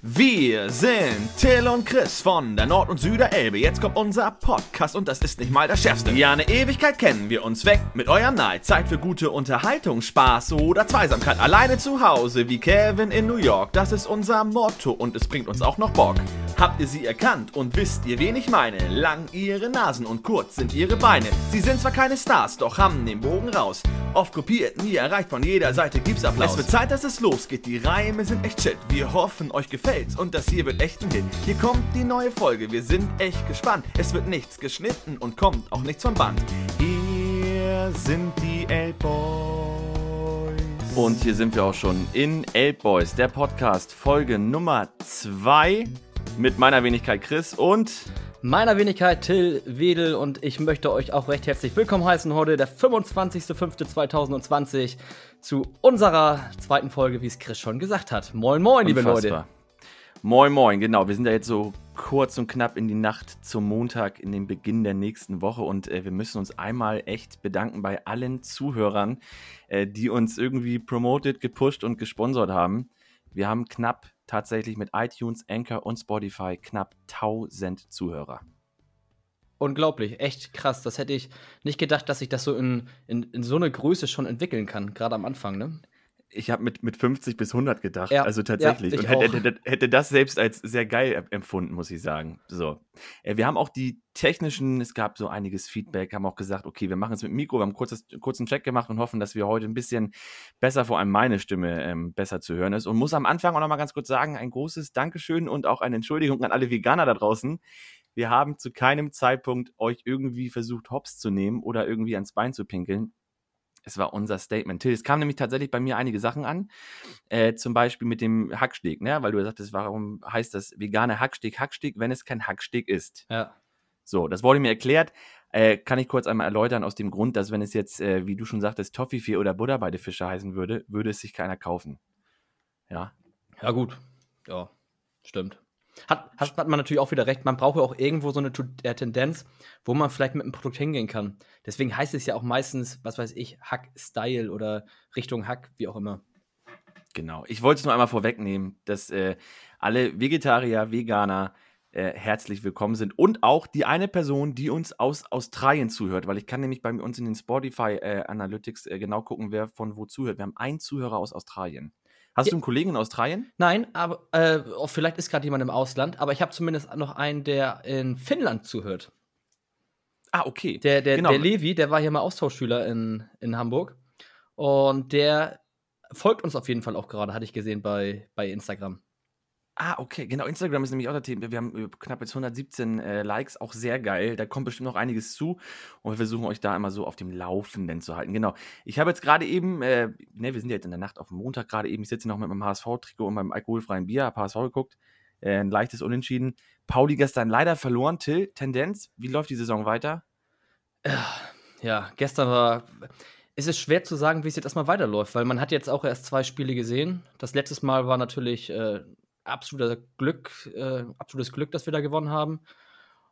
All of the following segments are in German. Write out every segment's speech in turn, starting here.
Wir sind Till und Chris von der Nord- und Süderelbe. Jetzt kommt unser Podcast und das ist nicht mal das Schärfste. Ja, eine Ewigkeit kennen wir uns weg mit eurem Neid. Zeit für gute Unterhaltung, Spaß oder Zweisamkeit. Alleine zu Hause wie Kevin in New York. Das ist unser Motto und es bringt uns auch noch Bock. Habt ihr sie erkannt und wisst ihr, wen ich meine? Lang ihre Nasen und kurz sind ihre Beine. Sie sind zwar keine Stars, doch haben den Bogen raus. Oft kopiert, nie erreicht, von jeder Seite gibt's Applaus. Es wird Zeit, dass es losgeht, die Reime sind echt shit. Wir hoffen, euch gefällt's und das hier wird echt ein Hit. Hier kommt die neue Folge, wir sind echt gespannt. Es wird nichts geschnitten und kommt auch nichts vom Band. Hier sind die L-Boys. Und hier sind wir auch schon in L-Boys, der Podcast, Folge Nummer 2 mit meiner Wenigkeit Chris und meiner Wenigkeit Till Wedel und ich möchte euch auch recht herzlich willkommen heißen heute, der 25.05.2020 zu unserer zweiten Folge, wie es Chris schon gesagt hat. Moin, moin, liebe Leute. Moin, moin, genau. Wir sind ja jetzt so kurz und knapp in die Nacht zum Montag, in den Beginn der nächsten Woche und äh, wir müssen uns einmal echt bedanken bei allen Zuhörern, äh, die uns irgendwie promoted, gepusht und gesponsert haben. Wir haben knapp tatsächlich mit iTunes, Anchor und Spotify knapp 1000 Zuhörer. Unglaublich, echt krass. Das hätte ich nicht gedacht, dass sich das so in, in, in so eine Größe schon entwickeln kann, gerade am Anfang, ne? Ich habe mit, mit 50 bis 100 gedacht. Ja, also tatsächlich. Ja, und hätte, hätte, hätte, das selbst als sehr geil empfunden, muss ich sagen. So. Äh, wir haben auch die technischen, es gab so einiges Feedback, haben auch gesagt, okay, wir machen es mit Mikro, wir haben kurzes, kurzen Check gemacht und hoffen, dass wir heute ein bisschen besser, vor allem meine Stimme ähm, besser zu hören ist. Und muss am Anfang auch nochmal ganz kurz sagen, ein großes Dankeschön und auch eine Entschuldigung an alle Veganer da draußen. Wir haben zu keinem Zeitpunkt euch irgendwie versucht, Hops zu nehmen oder irgendwie ans Bein zu pinkeln. Es war unser Statement. Till, es kamen nämlich tatsächlich bei mir einige Sachen an. Äh, zum Beispiel mit dem Hacksteg, ne? weil du sagtest, warum heißt das vegane Hacksteg Hacksteg, wenn es kein Hacksteg ist? Ja. So, das wurde mir erklärt. Äh, kann ich kurz einmal erläutern aus dem Grund, dass wenn es jetzt, äh, wie du schon sagtest, Toffifee oder Buddha bei Fische heißen würde, würde es sich keiner kaufen. Ja. Ja, gut. Ja, stimmt. Hat, hat, hat, man natürlich auch wieder recht. Man braucht ja auch irgendwo so eine äh, Tendenz, wo man vielleicht mit einem Produkt hingehen kann. Deswegen heißt es ja auch meistens, was weiß ich, Hack-Style oder Richtung Hack, wie auch immer. Genau. Ich wollte es nur einmal vorwegnehmen, dass äh, alle Vegetarier, Veganer äh, herzlich willkommen sind und auch die eine Person, die uns aus Australien zuhört, weil ich kann nämlich bei uns in den Spotify äh, Analytics äh, genau gucken, wer von wo zuhört. Wir haben einen Zuhörer aus Australien. Hast ja. du einen Kollegen in Australien? Nein, aber äh, oh, vielleicht ist gerade jemand im Ausland, aber ich habe zumindest noch einen, der in Finnland zuhört. Ah, okay. Der, der, genau. der Levi, der war hier mal Austauschschüler in, in Hamburg. Und der folgt uns auf jeden Fall auch gerade, hatte ich gesehen bei, bei Instagram. Ah, okay, genau. Instagram ist nämlich auch das Thema. Wir haben knapp jetzt 117 äh, Likes, auch sehr geil. Da kommt bestimmt noch einiges zu und wir versuchen euch da immer so auf dem Laufenden zu halten. Genau. Ich habe jetzt gerade eben, äh, ne, wir sind ja jetzt in der Nacht auf dem Montag gerade eben, ich sitze noch mit meinem HSV-Trikot und meinem alkoholfreien Bier, habe HSV geguckt, äh, ein leichtes Unentschieden. Pauli gestern leider verloren. Till, Tendenz, wie läuft die Saison weiter? Ja, gestern war. Es ist schwer zu sagen, wie es jetzt erstmal weiterläuft, weil man hat jetzt auch erst zwei Spiele gesehen. Das letzte Mal war natürlich äh, absoluter Glück, äh, absolutes Glück, dass wir da gewonnen haben.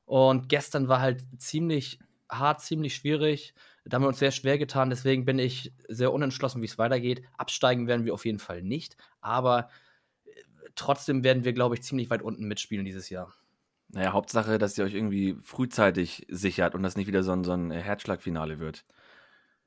Und gestern war halt ziemlich hart, ziemlich schwierig. Da haben wir uns sehr schwer getan. Deswegen bin ich sehr unentschlossen, wie es weitergeht. Absteigen werden wir auf jeden Fall nicht. Aber äh, trotzdem werden wir, glaube ich, ziemlich weit unten mitspielen dieses Jahr. Naja, Hauptsache, dass ihr euch irgendwie frühzeitig sichert und das nicht wieder so ein, so ein Herzschlagfinale wird.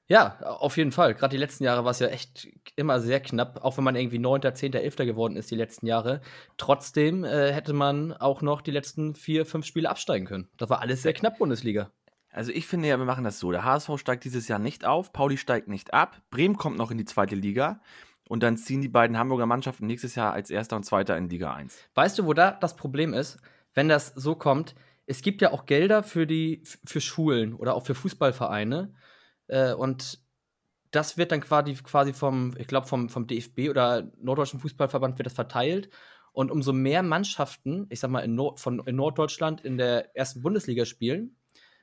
Ja, auf jeden Fall. Gerade die letzten Jahre war es ja echt immer sehr knapp, auch wenn man irgendwie 9., 10., 11. geworden ist die letzten Jahre. Trotzdem äh, hätte man auch noch die letzten vier, fünf Spiele absteigen können. Das war alles sehr knapp, Bundesliga. Also ich finde ja, wir machen das so. Der HSV steigt dieses Jahr nicht auf, Pauli steigt nicht ab, Bremen kommt noch in die zweite Liga und dann ziehen die beiden Hamburger Mannschaften nächstes Jahr als Erster und Zweiter in Liga 1. Weißt du, wo da das Problem ist, wenn das so kommt? Es gibt ja auch Gelder für die für Schulen oder auch für Fußballvereine. Äh, und das wird dann quasi, quasi vom, ich glaube, vom, vom DFB oder Norddeutschen Fußballverband wird das verteilt. Und umso mehr Mannschaften, ich sag mal, in, Nord von, in Norddeutschland in der ersten Bundesliga spielen,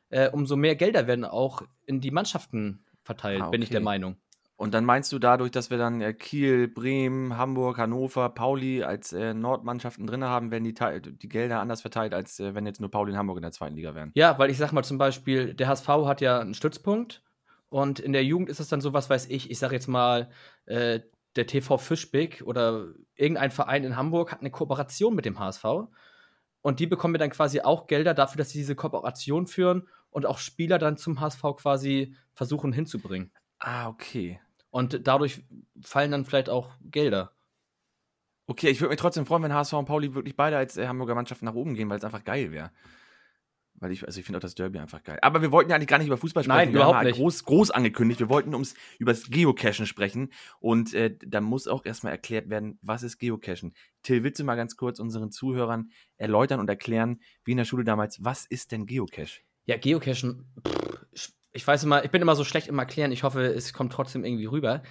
äh, umso mehr Gelder werden auch in die Mannschaften verteilt, ah, okay. bin ich der Meinung. Und dann meinst du dadurch, dass wir dann äh, Kiel, Bremen, Hamburg, Hannover, Pauli als äh, Nordmannschaften drin haben, werden die, die Gelder anders verteilt, als äh, wenn jetzt nur Pauli und Hamburg in der zweiten Liga wären? Ja, weil ich sag mal zum Beispiel, der HSV hat ja einen Stützpunkt und in der Jugend ist es dann so, was weiß ich, ich sag jetzt mal, äh, der TV Fischbeck oder irgendein Verein in Hamburg hat eine Kooperation mit dem HSV. Und die bekommen dann quasi auch Gelder dafür, dass sie diese Kooperation führen und auch Spieler dann zum HSV quasi versuchen hinzubringen. Ah, okay. Und dadurch fallen dann vielleicht auch Gelder. Okay, ich würde mich trotzdem freuen, wenn HSV und Pauli wirklich beide als äh, Hamburger Mannschaft nach oben gehen, weil es einfach geil wäre. Weil ich, also ich finde auch das Derby einfach geil. Aber wir wollten ja eigentlich gar nicht über Fußball sprechen. Nein, wir überhaupt haben nicht. Groß, groß angekündigt. Wir wollten ums, über das Geocachen sprechen. Und äh, da muss auch erstmal erklärt werden, was ist Geocachen? Till, willst du mal ganz kurz unseren Zuhörern erläutern und erklären, wie in der Schule damals, was ist denn Geocache? Ja, Geocachen, pff, ich- ich weiß immer, ich bin immer so schlecht im Erklären. Ich hoffe, es kommt trotzdem irgendwie rüber.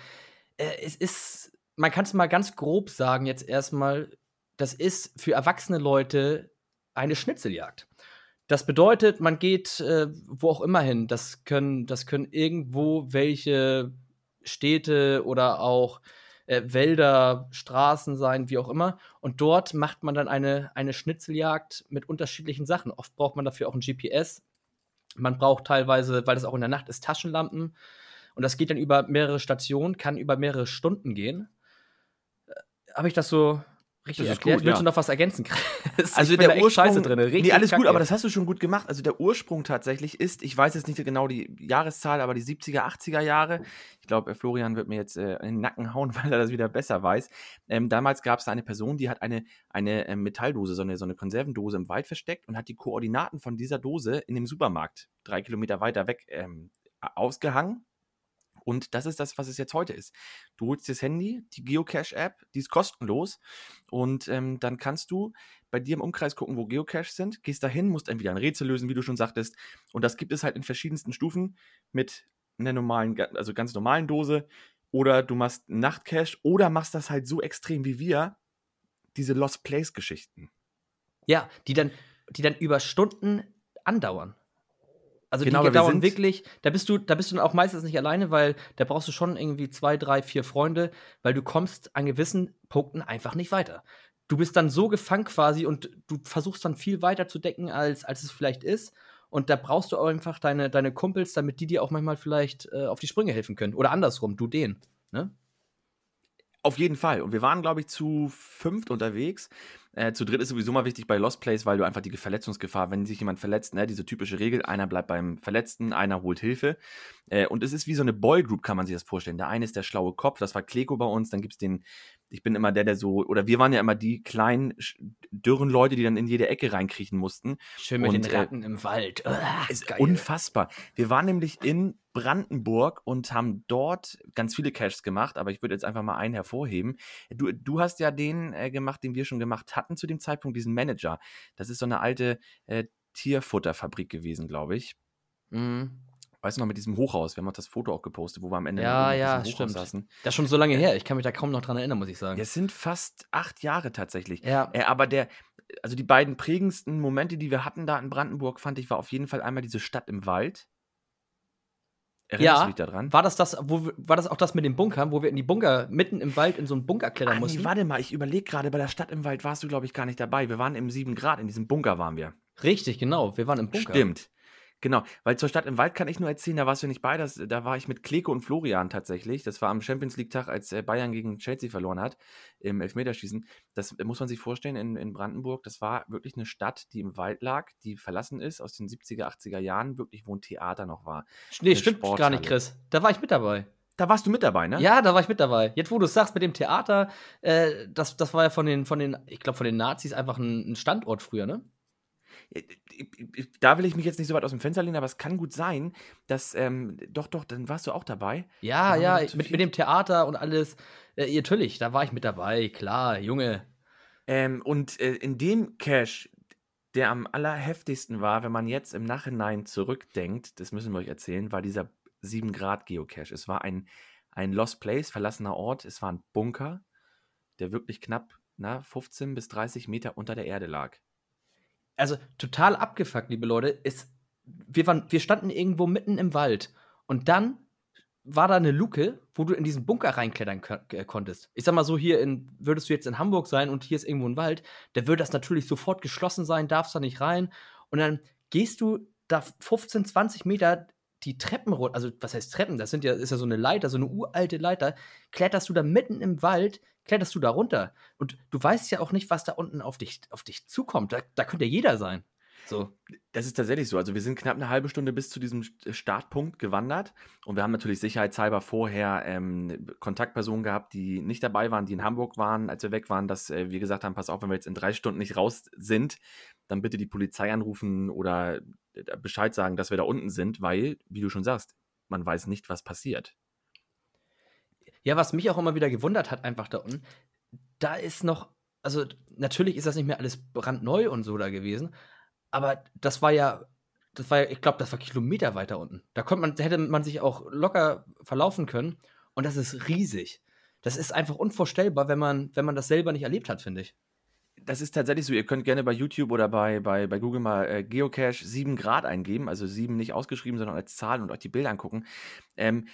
Äh, es ist, man kann es mal ganz grob sagen, jetzt erstmal, das ist für erwachsene Leute eine Schnitzeljagd. Das bedeutet, man geht äh, wo auch immer hin. Das können, das können irgendwo welche Städte oder auch äh, Wälder, Straßen sein, wie auch immer. Und dort macht man dann eine, eine Schnitzeljagd mit unterschiedlichen Sachen. Oft braucht man dafür auch ein GPS. Man braucht teilweise, weil das auch in der Nacht ist, Taschenlampen. Und das geht dann über mehrere Stationen, kann über mehrere Stunden gehen. Äh, Habe ich das so richtig Das ist erklärt? gut, Willst ja. du noch was ergänzen? Chris? Also Ich der Ursprung, scheiße drin. nee, alles gut, aber das hast du schon gut gemacht. Also der Ursprung tatsächlich ist, ich weiß jetzt nicht genau die Jahreszahl, aber die 70er, 80er Jahre. Ich glaube, äh, Florian wird mir jetzt äh, in den Nacken hauen, weil er das wieder besser weiß. Ähm, damals gab es da eine Person, die hat eine, eine ähm, Metalldose, so eine, so eine Konservendose im Wald versteckt und hat die Koordinaten von dieser Dose in dem Supermarkt drei Kilometer weiter weg ähm, ausgehangen. Und das ist das, was es jetzt heute ist. Du holst dir das Handy, die Geocache-App, die ist kostenlos. Und ähm, dann kannst du bei dir im Umkreis gucken, wo Geocaches sind, gehst dahin, musst entweder ein Rätsel lösen, wie du schon sagtest. Und das gibt es halt in verschiedensten Stufen mit einer normalen, also ganz normalen Dose. Oder du machst Nachtcache oder machst das halt so extrem wie wir, diese Lost Place-Geschichten. Ja, die dann, die dann über Stunden andauern. Also Genau, die wir dauern sind- wirklich, da bist du, da bist du dann auch meistens nicht alleine, weil da brauchst du schon irgendwie zwei, drei, vier Freunde, weil du kommst an gewissen Punkten einfach nicht weiter. Du bist dann so gefangen quasi und du versuchst dann viel weiter zu decken, als, als es vielleicht ist. Und da brauchst du auch einfach deine, deine Kumpels, damit die dir auch manchmal vielleicht äh, auf die Sprünge helfen können. Oder andersrum, du denen. Ne? Auf jeden Fall. Und wir waren, glaube ich, zu fünft unterwegs. Äh, zu dritt ist sowieso mal wichtig bei Lost Place, weil du einfach die Verletzungsgefahr, wenn sich jemand verletzt, ne, diese typische Regel, einer bleibt beim Verletzten, einer holt Hilfe. Äh, und es ist wie so eine Boygroup, kann man sich das vorstellen. Der eine ist der schlaue Kopf, das war Kleko bei uns, dann gibt es den, ich bin immer der, der so, oder wir waren ja immer die kleinen, dürren Leute, die dann in jede Ecke reinkriechen mussten. Schön mit Und, den äh, Ratten im Wald. Ah, ist geil. unfassbar. Wir waren nämlich in Brandenburg und haben dort ganz viele Caches gemacht, aber ich würde jetzt einfach mal einen hervorheben. Du, du hast ja den äh, gemacht, den wir schon gemacht hatten zu dem Zeitpunkt, diesen Manager. Das ist so eine alte äh, Tierfutterfabrik gewesen, glaube ich. Mhm. Weißt du noch, mit diesem Hochhaus? Wir haben auch das Foto auch gepostet, wo wir am Ende Ja, ja, Hochhaus stimmt. saßen. Das ist schon so lange her. Ich kann mich da kaum noch dran erinnern, muss ich sagen. Es sind fast acht Jahre tatsächlich. Ja. Äh, aber der, also die beiden prägendsten Momente, die wir hatten da in Brandenburg, fand ich, war auf jeden Fall einmal diese Stadt im Wald. Erinnerst Ja, du dich daran? War das, das, wo, war das auch das mit den Bunkern, wo wir in die Bunker, mitten im Wald in so einen Bunker klettern Ah, mussten? nee, warte mal, ich überlege gerade, bei der Stadt im Wald warst du, glaube ich, gar nicht dabei. Wir waren im 7 Grad, in diesem Bunker waren wir. Richtig, genau. Wir waren im Bunker. Stimmt. Genau, weil zur Stadt im Wald kann ich nur erzählen, da warst du nicht bei, das, da war ich mit Kleko und Florian tatsächlich. Das war am Champions League-Tag, als äh, Bayern gegen Chelsea verloren hat, im Elfmeterschießen. Das äh, muss man sich vorstellen in, in Brandenburg. Das war wirklich eine Stadt, die im Wald lag, die verlassen ist aus den 70er, 80er Jahren, wirklich, wo ein Theater noch war. Nee, Eine stimmt gar Sporthalle. nicht, Chris. Da war ich mit dabei. Da warst du mit dabei, ne? Ja, da war ich mit dabei. Jetzt, wo du es sagst mit dem Theater, äh, das, das war ja von den, von den, ich glaube, von den Nazis einfach ein, ein Standort früher, ne? Ich- ich- ich- Da will ich mich jetzt nicht so weit aus dem Fenster lehnen, aber es kann gut sein, dass, ähm, doch, doch, dann warst du auch dabei. Ja, ja, mit, mit dem Theater und alles. Äh, natürlich, da war ich mit dabei, klar, Junge. Ähm, und äh, in dem Cache, der am allerheftigsten war, wenn man jetzt im Nachhinein zurückdenkt, das müssen wir euch erzählen, war dieser 7 Grad Geocache. Es war ein, ein Lost Place, verlassener Ort. Es war ein Bunker, der wirklich knapp na, 15 bis 30 Meter unter der Erde lag. Also total abgefuckt, liebe Leute. Es, wir, waren, wir standen irgendwo mitten im Wald und dann war da eine Luke, wo du in diesen Bunker reinklettern äh, konntest. Ich sag mal so, hier in, würdest du jetzt in Hamburg sein und hier ist irgendwo ein Wald, da würde das natürlich sofort geschlossen sein, darfst da nicht rein. Und dann gehst du da 15, 20 Meter die Treppen runter, also was heißt Treppen? Das sind ja, ist ja so eine Leiter, so eine uralte Leiter. Kletterst du da mitten im Wald, kletterst du da runter. Und du weißt ja auch nicht, was da unten auf dich, auf dich zukommt. Da, da könnte ja jeder sein. So. Das ist tatsächlich so. Also wir sind knapp eine halbe Stunde bis zu diesem Startpunkt gewandert und wir haben natürlich sicherheitshalber vorher ähm, Kontaktpersonen gehabt, die nicht dabei waren, die in Hamburg waren, als wir weg waren, dass äh, wir gesagt haben, pass auf, wenn wir jetzt in drei Stunden nicht raus sind, dann bitte die Polizei anrufen oder äh, Bescheid sagen, dass wir da unten sind, weil, wie du schon sagst, man weiß nicht, was passiert. Ja, was mich auch immer wieder gewundert hat, einfach da unten, da ist noch, also natürlich ist das nicht mehr alles brandneu und so da gewesen, aber das war ja, das war ich glaube, das war Kilometer weiter unten. Da konnte man, hätte man sich auch locker verlaufen können. Und das ist riesig. Das ist einfach unvorstellbar, wenn man, wenn man das selber nicht erlebt hat, finde ich das ist tatsächlich so. Ihr könnt gerne bei YouTube oder bei, bei, bei Google mal äh, Geocache 7 Grad eingeben, also 7 nicht ausgeschrieben, sondern als Zahl und euch die Bilder angucken. Ähm,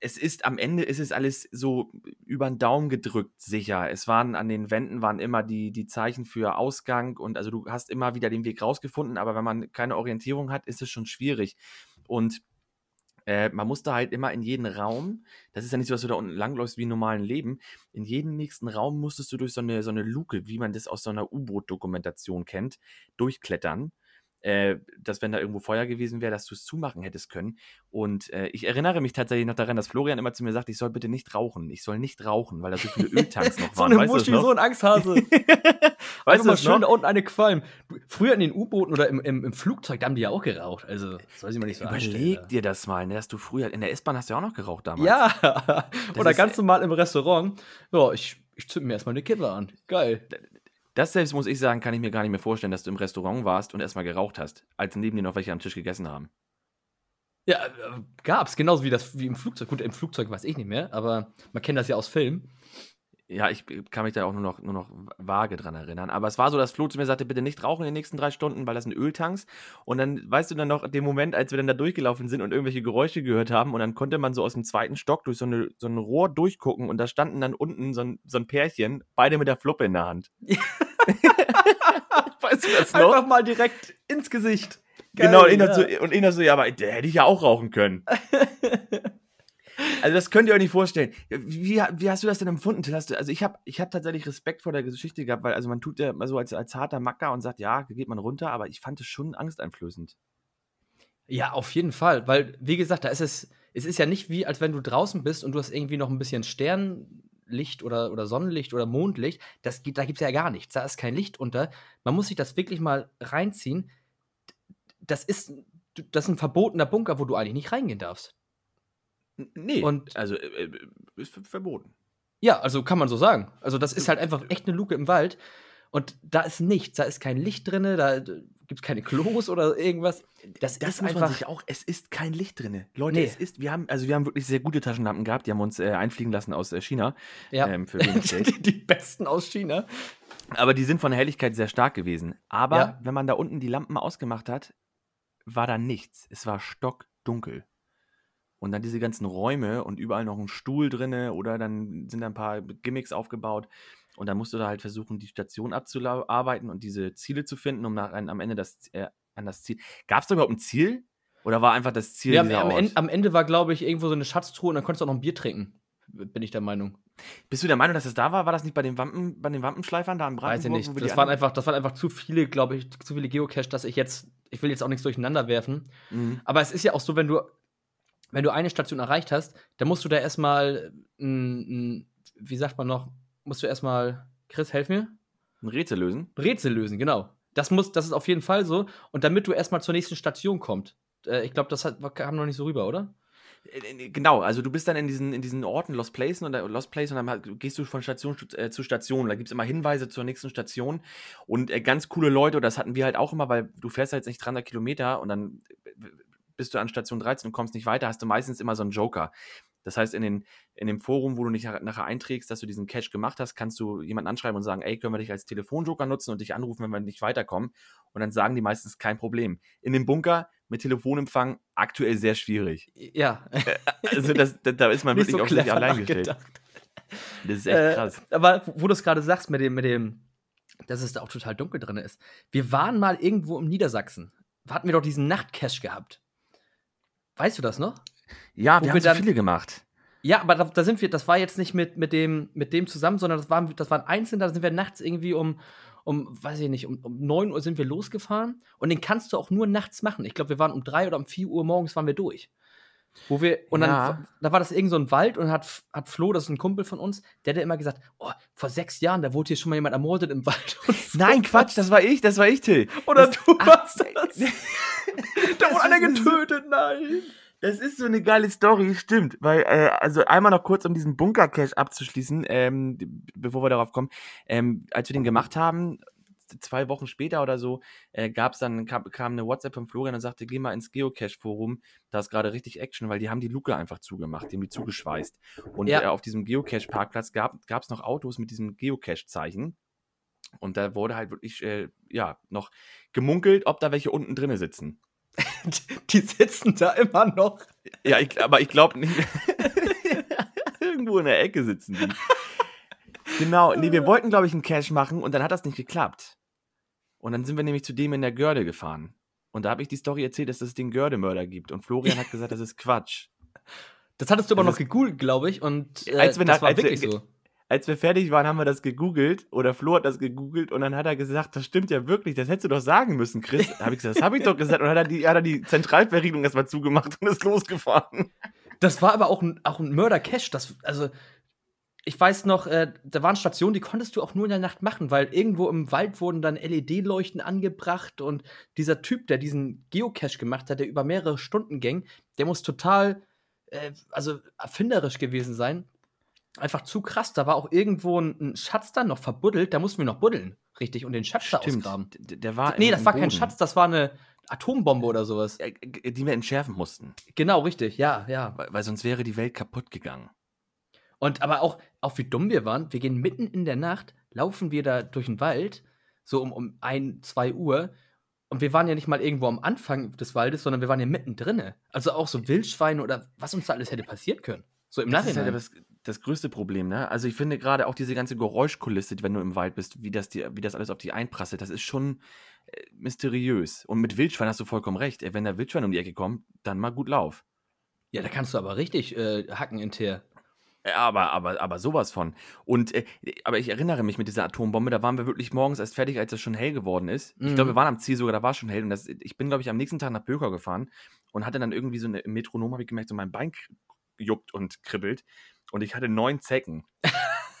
es ist am Ende ist es alles so über den Daumen gedrückt sicher. Es waren an den Wänden waren immer die, die Zeichen für Ausgang und also du hast immer wieder den Weg rausgefunden, aber wenn man keine Orientierung hat, ist es schon schwierig. Und äh, man musste halt immer in jeden Raum, das ist ja nicht so, dass du da unten langläufst wie im normalen Leben, in jeden nächsten Raum musstest du durch so eine, so eine Luke, wie man das aus so einer U-Boot-Dokumentation kennt, durchklettern äh, dass wenn da irgendwo Feuer gewesen wäre, dass du es zumachen hättest können. Und äh, ich erinnere mich tatsächlich noch daran, dass Florian immer zu mir sagt, ich soll bitte nicht rauchen. Ich soll nicht rauchen, weil da so viele Öltanks noch waren. so eine Muschi, so ein Angsthase. weißt du mal schön da unten eine Qualm. Früher in den U-Booten oder im, im, im, Flugzeug, da haben die ja auch geraucht. Also, soll sie mal nicht so Überleg dir das mal, ne, dass du früher, in der S-Bahn hast du ja auch noch geraucht damals. Ja, oder ganz normal im Restaurant. Ja, ich, ich zünd mir erstmal eine Kippe an. Geil. Das selbst muss ich sagen, kann ich mir gar nicht mehr vorstellen, dass du im Restaurant warst und erstmal geraucht hast, als neben dir noch welche am Tisch gegessen haben. Ja, äh, gab's, genauso wie das wie im Flugzeug. Gut, im Flugzeug weiß ich nicht mehr, aber man kennt das ja aus Filmen. Ja, ich kann mich da auch nur noch, nur noch vage dran erinnern. Aber es war so, dass Flo zu mir sagte, bitte nicht rauchen in den nächsten drei Stunden, weil das sind Öltanks. Und dann, weißt du dann noch, den Moment, als wir dann da durchgelaufen sind und irgendwelche Geräusche gehört haben, und dann konnte man so aus dem zweiten Stock durch so, eine, so ein Rohr durchgucken und da standen dann unten so ein, so ein Pärchen, beide mit der Fluppe in der Hand. weißt du das noch? Einfach mal direkt ins Gesicht. Geil, genau, und, ja. so, und so, ja, aber der hätte ich ja auch rauchen können. also das könnt ihr euch nicht vorstellen. Wie, wie hast du das denn empfunden, Till? Du, also ich habe ich hab tatsächlich Respekt vor der Geschichte gehabt, weil also man tut ja immer so als, als harter Macker und sagt, ja, geht man runter, aber ich fand es schon angsteinflößend. Ja, auf jeden Fall, weil, wie gesagt, da ist es, es ist ja nicht wie, als wenn du draußen bist und du hast irgendwie noch ein bisschen Sternlicht oder, oder Sonnenlicht oder Mondlicht. Das, da gibt es ja gar nichts. Da ist kein Licht unter. Man muss sich das wirklich mal reinziehen. Das ist, das ist ein verbotener Bunker, wo du eigentlich nicht reingehen darfst. Nee, und also äh, äh, ist verboten. Ja, also kann man so sagen. Also das ist halt einfach echt eine Luke im Wald. Und da ist nichts, da ist kein Licht drin, da gibt es keine Klos oder irgendwas. Das, das ist muss einfach man sich auch, es ist kein Licht drin. Leute, nee. es ist, wir haben, also wir haben wirklich sehr gute Taschenlampen gehabt, die haben uns äh, einfliegen lassen aus äh, China. Ja. Ähm, für die, die besten aus China. Aber die sind von der Helligkeit sehr stark gewesen. Aber ja. wenn man da unten die Lampen ausgemacht hat, war da nichts. Es war stockdunkel. Und dann diese ganzen Räume und überall noch ein Stuhl drinne oder dann sind da ein paar Gimmicks aufgebaut. Und dann musst du da halt versuchen, die Station abzuarbeiten und diese Ziele zu finden, um nach, am Ende das, äh, an das Ziel. Gab es da überhaupt ein Ziel? Oder war einfach das Ziel? Ja, am, Ende, am Ende war, glaube ich, irgendwo so eine Schatztruhe und dann konntest du auch noch ein Bier trinken. Bin ich der Meinung. Bist du der Meinung, dass es da war? War das nicht bei den, Wampen, bei den Wampenschleifern da im Brandenburg? Weiß ich nicht. Das waren, einfach, das waren einfach zu viele, glaube ich, zu viele Geocache, dass ich jetzt, ich will jetzt auch nichts durcheinander werfen. Mhm. Aber es ist ja auch so, wenn du wenn du eine Station erreicht hast, dann musst du da erstmal, wie sagt man noch, musst du erstmal, Chris, helf mir? Ein Rätsel lösen? Rätsel lösen, genau. Das, muss, das ist auf jeden Fall so. Und damit du erstmal zur nächsten Station kommst. Äh, ich glaube, das hat, kam noch nicht so rüber, oder? Äh, genau, also du bist dann in diesen, in diesen Orten Lost Place und, Lost Place und dann gehst du von Station äh, zu Station. Da gibt es immer Hinweise zur nächsten Station und äh, ganz coole Leute, das hatten wir halt auch immer, weil du fährst halt jetzt nicht 300 Kilometer und dann bist du an Station 13 und kommst nicht weiter, hast du meistens immer so einen Joker. Das heißt, in, den, in dem Forum, wo du dich nachher einträgst, dass du diesen Cache gemacht hast, kannst du jemanden anschreiben und sagen, ey, können wir dich als Telefonjoker nutzen und dich anrufen, wenn wir nicht weiterkommen. Und dann sagen die meistens kein Problem. In dem Bunker mit Telefonempfang aktuell sehr schwierig. Ja. Äh, also das, da ist man wirklich so auf sich allein gestellt. Das ist echt äh, krass. Aber wo du es gerade sagst mit dem, mit dem, dass es da auch total dunkel drin ist. Wir waren mal irgendwo im Niedersachsen. Hatten wir doch diesen Nachtcache gehabt. Weißt du das noch? Ja, Wo wir wir haben so dann- viele gemacht. Ja, aber da, da sind wir, das war jetzt nicht mit, mit, dem, mit dem zusammen, sondern das waren, das waren einzeln, da sind wir nachts irgendwie um, um weiß ich nicht, um, um 9 Uhr sind wir losgefahren und den kannst du auch nur nachts machen. Ich glaube, wir waren um 3 oder um 4 Uhr morgens waren wir durch. Wo wir, und dann, Ja. da war das irgend so ein Wald und hat, hat Flo, das ist ein Kumpel von uns, der hat immer gesagt, oh, vor sechs Jahren, da wurde hier schon mal jemand ermordet im Wald. So Nein, Quatsch, das war ich, das war ich, Till. Oder das, du Ach, warst das. das Da wurde einer getötet, nein. Das ist so eine geile Story, stimmt. Weil, äh, also einmal noch kurz, um diesen Bunker-Cache abzuschließen, ähm, bevor wir darauf kommen. Ähm, als wir den gemacht haben, zwei Wochen später oder so, äh, gab's dann, kam, kam eine WhatsApp von Florian und sagte, geh mal ins Geocache-Forum, da ist gerade richtig Action, weil die haben die Luke einfach zugemacht, die haben die zugeschweißt. Und Ja. äh, auf diesem Geocache-Parkplatz gab es noch Autos mit diesem Geocache-Zeichen. Und da wurde halt wirklich, äh, ja, noch gemunkelt, ob da welche unten drinnen sitzen. Die sitzen da immer noch. Ja, ich, aber ich glaube nicht. Irgendwo in der Ecke sitzen die. Genau, nee, wir wollten, glaube ich, einen Cash machen und dann hat das nicht geklappt. Und dann sind wir nämlich zu dem in der Görde gefahren. Und da habe ich die Story erzählt, dass es den Gördemörder gibt. Und Florian hat gesagt, das ist Quatsch. Das hattest du aber Das noch gegoogelt, glaube ich. Und äh, Als wir das nach- war als wir- wirklich so. Als wir fertig waren, haben wir das gegoogelt. Oder Flo hat das gegoogelt. Und dann hat er gesagt, das stimmt ja wirklich. Das hättest du doch sagen müssen, Chris. Da habe ich gesagt, das habe ich doch gesagt. Und dann hat er die, hat er die Zentralverriegelung erstmal zugemacht und ist losgefahren. Das war aber auch ein, auch ein Mörder-Cache. Das, also, ich weiß noch, äh, da waren Stationen, die konntest du auch nur in der Nacht machen, weil irgendwo im Wald wurden dann LED-Leuchten angebracht und dieser Typ, der diesen Geocache gemacht hat, der über mehrere Stunden ging, der muss total, äh, also erfinderisch gewesen sein. Einfach zu krass. Da war auch irgendwo ein, ein Schatz dann noch verbuddelt, da mussten wir noch buddeln, richtig, und den Schatz da ausgraben. D- Der war Nee, das war kein Boden. Schatz, das war eine Atombombe oder sowas. Äh, g- die wir entschärfen mussten. Genau, richtig, ja, ja. Weil, weil sonst wäre die Welt kaputt gegangen. Und aber auch, auch wie dumm wir waren, wir gehen mitten in der Nacht, laufen wir da durch den Wald, so um, um 1, 2 Uhr. Und wir waren ja nicht mal irgendwo am Anfang des Waldes, sondern wir waren ja mittendrin. Also auch so Wildschweine oder was uns da alles hätte passieren können. So im Das ist Nachhinein. halt das, das größte Problem, ne? Also ich finde gerade auch diese ganze Geräuschkulisse, wenn du im Wald bist, wie das, die, wie das alles auf dich einprasselt, das ist schon äh, mysteriös. Und mit Wildschwein hast du vollkommen recht. Ey, wenn der Wildschwein um die Ecke kommt, dann mal gut Lauf. ja, da kannst du aber richtig äh, hacken in Teer. Äh, Aber, aber, aber sowas von. Und, äh, aber ich erinnere mich mit dieser Atombombe, da waren wir wirklich morgens erst fertig, als es schon hell geworden ist. Ich Mhm. glaube, wir waren am Ziel sogar, da war es schon hell. Und das, ich bin, glaube ich, am nächsten Tag nach Böker gefahren und hatte dann irgendwie so eine im Metronom, habe ich gemerkt, so mein Bein juckt und kribbelt. Und ich hatte neun Zecken.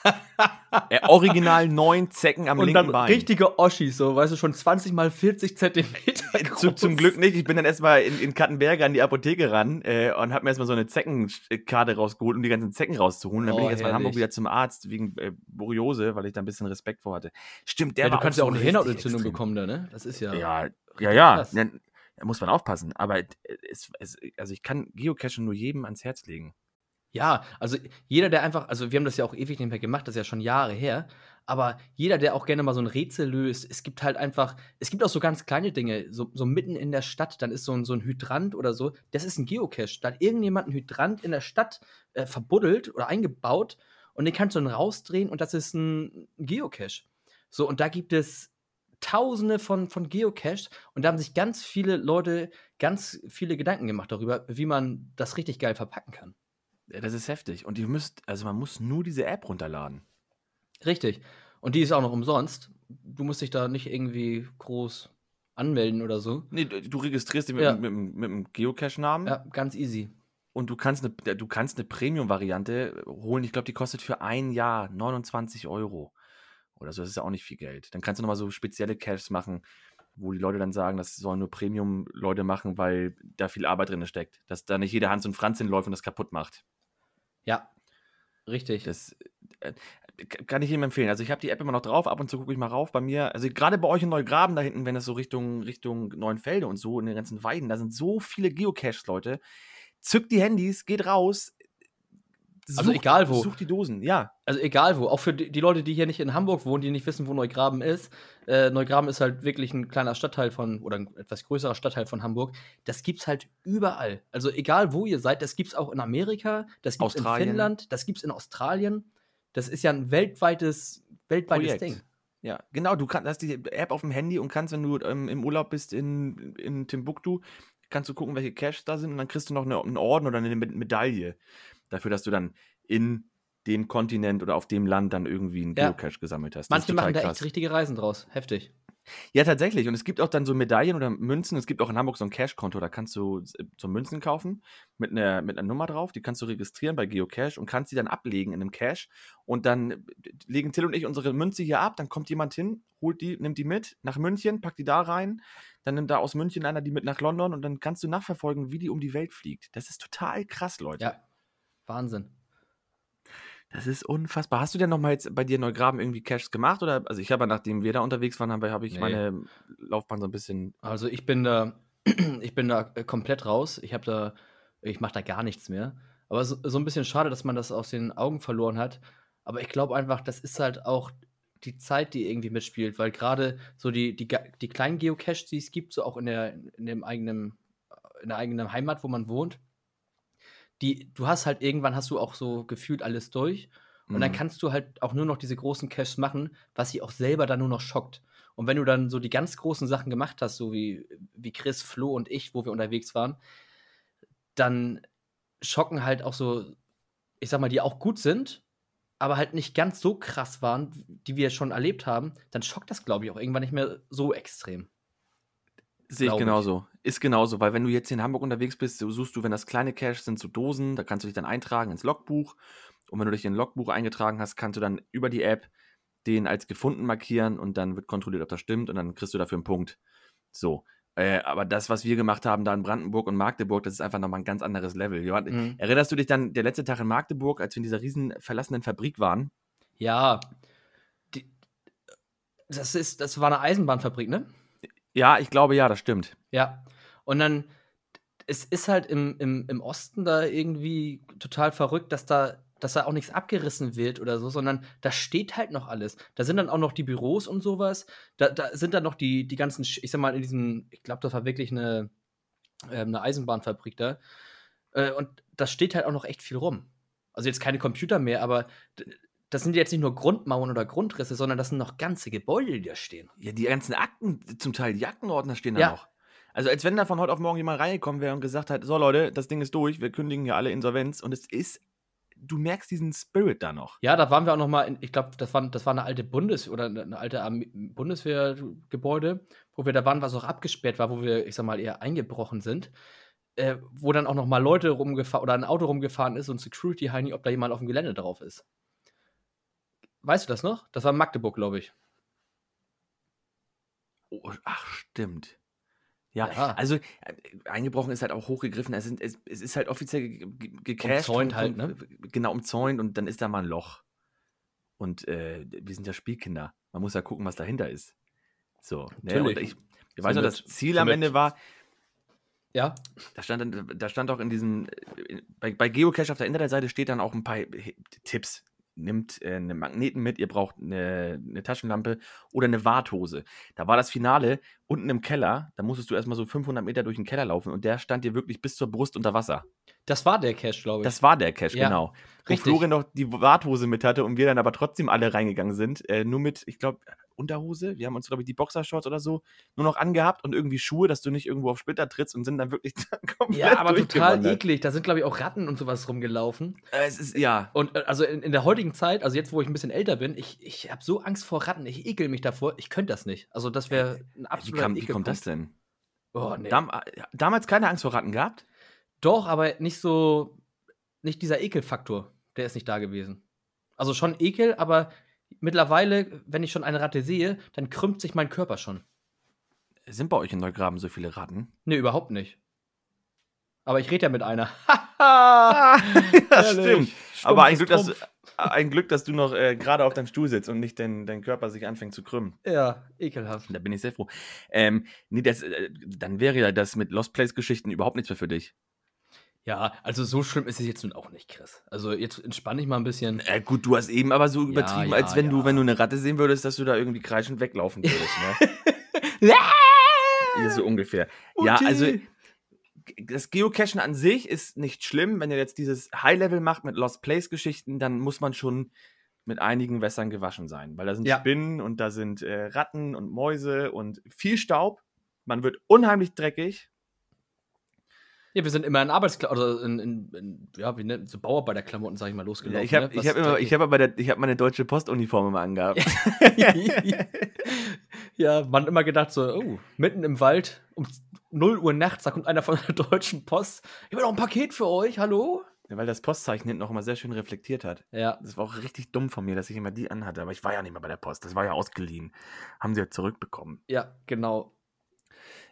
äh, original neun Zecken am Und linken dann Bein. richtige Oschis, so, weißt du, schon 20 mal 40 Zentimeter. Äh, Zu, zum groß. Glück nicht. Ich bin dann erstmal in, in Kattenberge an die Apotheke ran äh, und habe mir erstmal so eine Zeckenkarte rausgeholt, um die ganzen Zecken rauszuholen. Dann bin Oh, ich erstmal in Hamburg wieder zum Arzt wegen äh, Borreliose, weil ich da ein bisschen Respekt vor hatte. Stimmt, der Ja, du kannst ja auch eine Hirnhautentzündung bekommen da, ne? Das ist ja. Ja, ja, ja. ja. Da muss man aufpassen. Aber äh, es, es, also ich kann Geocachen nur jedem ans Herz legen. Ja, also jeder, der einfach, also wir haben das ja auch ewig nicht mehr gemacht, das ist ja schon Jahre her, aber jeder, der auch gerne mal so ein Rätsel löst, es gibt halt einfach, es gibt auch so ganz kleine Dinge, so, so mitten in der Stadt, dann ist so ein, so ein Hydrant oder so, das ist ein Geocache. Da hat irgendjemand einen Hydrant in der Stadt äh, verbuddelt oder eingebaut und den kannst du dann rausdrehen und das ist ein Geocache. So, und da gibt es tausende von, von Geocaches und da haben sich ganz viele Leute ganz viele Gedanken gemacht darüber, wie man das richtig geil verpacken kann. Das ist heftig. Und ihr müsst, also man muss nur diese App runterladen. Richtig. Und die ist auch noch umsonst. Du musst dich da nicht irgendwie groß anmelden oder so. Nee, du du registrierst dich mit, Ja. mit, mit, mit dem Geocache-Namen. Ja, ganz easy. Und du kannst eine, du kannst eine Premium-Variante holen. Ich glaube, die kostet für ein Jahr 29 Euro. Oder so, das ist ja auch nicht viel Geld. Dann kannst du nochmal so spezielle Caches machen, wo die Leute dann sagen, das sollen nur Premium-Leute machen, weil da viel Arbeit drin steckt. Dass da nicht jeder Hans und Franz hinläuft und das kaputt macht. Ja. Richtig. Das äh, kann ich jedem empfehlen. Also ich habe die App immer noch drauf, ab und zu gucke ich mal rauf. Bei mir, also gerade bei euch in Neugraben da hinten, wenn es so Richtung, Richtung Neuenfelde und so, in den ganzen Weiden, da sind so viele Geocaches, Leute. Zückt die Handys, geht raus. Also egal wo. Sucht die Dosen, ja. Also egal wo. Auch für die, die Leute, die hier nicht in Hamburg wohnen, die nicht wissen, wo Neugraben ist. Äh, Neugraben ist halt wirklich ein kleiner Stadtteil von, oder ein etwas größerer Stadtteil von Hamburg. Das gibt's halt überall. Also egal wo ihr seid, das gibt's auch in Amerika, das gibt's in Australien. Finnland, das gibt's in Australien. Das ist ja ein weltweites, weltweites Projekt. Ding. Ja, genau, du kannst, hast die App auf dem Handy und kannst, wenn du ähm, im Urlaub bist in, in Timbuktu, kannst du gucken, welche Caches da sind und dann kriegst du noch eine, einen Orden oder eine Medaille dafür, dass du dann in dem Kontinent oder auf dem Land dann irgendwie einen Ja. Geocache gesammelt hast. Das Manche machen da krass. echt richtige Reisen draus. Heftig. Ja, tatsächlich. Und es gibt auch dann so Medaillen oder Münzen. Es gibt auch in Hamburg so ein Cash-Konto, da kannst du äh, so Münzen kaufen mit einer, mit einer Nummer drauf. Die kannst du registrieren bei Geocache und kannst die dann ablegen in einem Cache. Und dann äh, legen Till und ich unsere Münze hier ab. Dann kommt jemand hin, holt die, nimmt die mit nach München, packt die da rein. Dann nimmt da aus München einer die mit nach London und dann kannst du nachverfolgen, wie die um die Welt fliegt. Das ist total krass, Leute. Ja. Wahnsinn. Das ist unfassbar. Hast du denn noch mal jetzt bei dir Neugraben irgendwie Caches gemacht? Oder, also ich habe, nachdem wir da unterwegs waren, habe habe ich Nee. meine Laufbahn so ein bisschen Also ich bin da, ich bin da äh, komplett raus. Ich habe da, ich mache da gar nichts mehr. Aber so, so ein bisschen schade, dass man das aus den Augen verloren hat. Aber ich glaube einfach, das ist halt auch die Zeit, die irgendwie mitspielt, weil gerade so die, die, die kleinen Geocaches, die es gibt, so auch in der, in dem eigenen, in der eigenen Heimat, wo man wohnt, die, du hast halt irgendwann hast du auch so gefühlt alles durch. Und dann Mhm. kannst du halt auch nur noch diese großen Caches machen, was sie auch selber dann nur noch schockt. Und wenn du dann so die ganz großen Sachen gemacht hast, so wie, wie Chris, Flo und ich, wo wir unterwegs waren, dann schocken halt auch so, ich sag mal, die auch gut sind, aber halt nicht ganz so krass waren, die wir schon erlebt haben, dann schockt das, glaube ich, auch irgendwann nicht mehr so extrem. Sehe ich Glaub ich. genauso. Ist genauso, weil wenn du jetzt hier in Hamburg unterwegs bist, so suchst du, wenn das kleine Caches sind, so Dosen, da kannst du dich dann eintragen ins Logbuch. Und wenn du dich in ein Logbuch eingetragen hast, kannst du dann über die App den als gefunden markieren und dann wird kontrolliert, ob das stimmt und dann kriegst du dafür einen Punkt. So. Äh, aber das, was wir gemacht haben da in Brandenburg und Magdeburg, das ist einfach nochmal ein ganz anderes Level. Mhm. Erinnerst du dich dann, der letzte Tag in Magdeburg, als wir in dieser riesen verlassenen Fabrik waren? Ja, die, das, ist, das war eine Eisenbahnfabrik, ne? Ja, ich glaube ja, das stimmt. Ja. Und dann, es ist halt im, im, im Osten da irgendwie total verrückt, dass da, dass da auch nichts abgerissen wird oder so, sondern da steht halt noch alles. Da sind dann auch noch die Büros und sowas. Da, da sind dann noch die, die ganzen, ich sag mal, in diesem, ich glaube, das war wirklich eine, ähm, eine Eisenbahnfabrik da. Äh, und da steht halt auch noch echt viel rum. Also jetzt keine Computer mehr, aber das sind jetzt nicht nur Grundmauern oder Grundrisse, sondern das sind noch ganze Gebäude, die da stehen. Ja, die ganzen Akten, zum Teil die Aktenordner stehen da Ja. noch. Also als wenn da von heute auf morgen jemand reingekommen wäre und gesagt hat, so Leute, das Ding ist durch, wir kündigen hier alle Insolvenz und es ist, du merkst diesen Spirit da noch. Ja, da waren wir auch noch mal, in, ich glaube, das war, das war eine alte Bundes- oder eine alte Bundeswehrgebäude, wo wir da waren, was auch abgesperrt war, wo wir, ich sag mal, eher eingebrochen sind, äh, wo dann auch noch mal Leute rumgefahren oder ein Auto rumgefahren ist und Security Heini, ob da jemand auf dem Gelände drauf ist. Weißt du das noch? Das war Magdeburg, glaube ich. Oh, ach, stimmt. Ja, Ja. also äh, eingebrochen ist halt auch hochgegriffen. Es, sind, es, es ist halt offiziell ge- ge- gecasht. Umzäunt halt, von- Genau, umzäunt und dann ist da mal ein Loch. Und äh, wir sind ja Spielkinder. Man muss ja gucken, was dahinter ist. So, ne? Natürlich. ich, ich weiß noch, das Ziel am Ende war, Ja, Da stand, dann- da stand auch in diesem, bei, bei Geocache auf der Internetseite steht dann auch ein paar Tipps. Nimmt äh, einen Magneten mit, ihr braucht eine, eine Taschenlampe oder eine Warthose. Da war das Finale unten im Keller, da musstest du erstmal so 500 Meter durch den Keller laufen und der stand dir wirklich bis zur Brust unter Wasser. das war der Cache, glaube ich. Das war der Cache, Ja, genau. Wo richtig. Florian noch die Warthose mit hatte und wir dann aber trotzdem alle reingegangen sind. Äh, nur mit, ich glaube, Unterhose. Wir haben uns, glaube ich, die Boxershorts oder so nur noch angehabt und irgendwie Schuhe, dass du nicht irgendwo auf Splitter trittst und sind dann wirklich komplett ja, aber total eklig. Da sind, glaube ich, auch Ratten und sowas rumgelaufen. Äh, Es ist, ja. Und äh, also in, in der heutigen Zeit, also jetzt, wo ich ein bisschen älter bin, ich, ich habe so Angst vor Ratten, ich ekel mich davor, ich könnte das nicht. Also das wäre ein Wie, absoluter kam, wie kommt das denn? Oh, nee. Dam äh, damals keine Angst vor Ratten gehabt? Doch, aber nicht so, nicht dieser Ekelfaktor, der ist nicht da gewesen. Also schon Ekel, aber mittlerweile, wenn ich schon eine Ratte sehe, dann krümmt sich mein Körper schon. Sind bei euch in Neugraben so viele Ratten? Nee, überhaupt nicht. Aber ich rede ja mit einer. ja, Herrlich. stimmt. Aber ein Glück, dass, ein Glück, dass du noch äh, gerade auf deinem Stuhl sitzt und nicht dein, dein Körper sich anfängt zu krümmen. Ja, ekelhaft. Da bin ich sehr froh. Ähm, nee, das, äh, dann wäre ja das mit Lost Place-Geschichten überhaupt nichts mehr für dich. Ja, also so schlimm ist es jetzt nun auch nicht, Chris. Also jetzt entspann dich mal ein bisschen. Äh, gut, du hast eben aber so Ja, übertrieben, ja, als wenn du, ja. wenn du eine Ratte sehen würdest, dass du da irgendwie kreischend weglaufen würdest. Ne? Ja, so ungefähr. Ja, Mutti. also das Geocachen an sich ist nicht schlimm. Wenn ihr jetzt dieses High-Level macht mit Lost Place-Geschichten, dann muss man schon mit einigen Wässern gewaschen sein. Weil da sind Ja. Spinnen und da sind äh, Ratten und Mäuse und viel Staub. Man wird unheimlich dreckig. Ja, wir sind immer in Arbeitsklamotten, oder in, in, in, ja, wie nennt so Bauarbeiterklamotten, sag ich mal, losgelaufen. Ja, ich habe ne? ich hab immer, ich hab der, ich hab meine deutsche Postuniform immer angehabt. ja, man immer gedacht so, oh, mitten im Wald um 0 Uhr nachts, da kommt einer von der Deutschen Post. Ich habe noch ein Paket für euch, hallo? Ja, weil das Postzeichen hinten noch immer sehr schön reflektiert hat. Ja. Das war auch richtig dumm von mir, dass ich immer die anhatte. Aber ich war ja nicht mehr bei der Post. Das war ja ausgeliehen. Haben sie ja zurückbekommen. Ja, genau.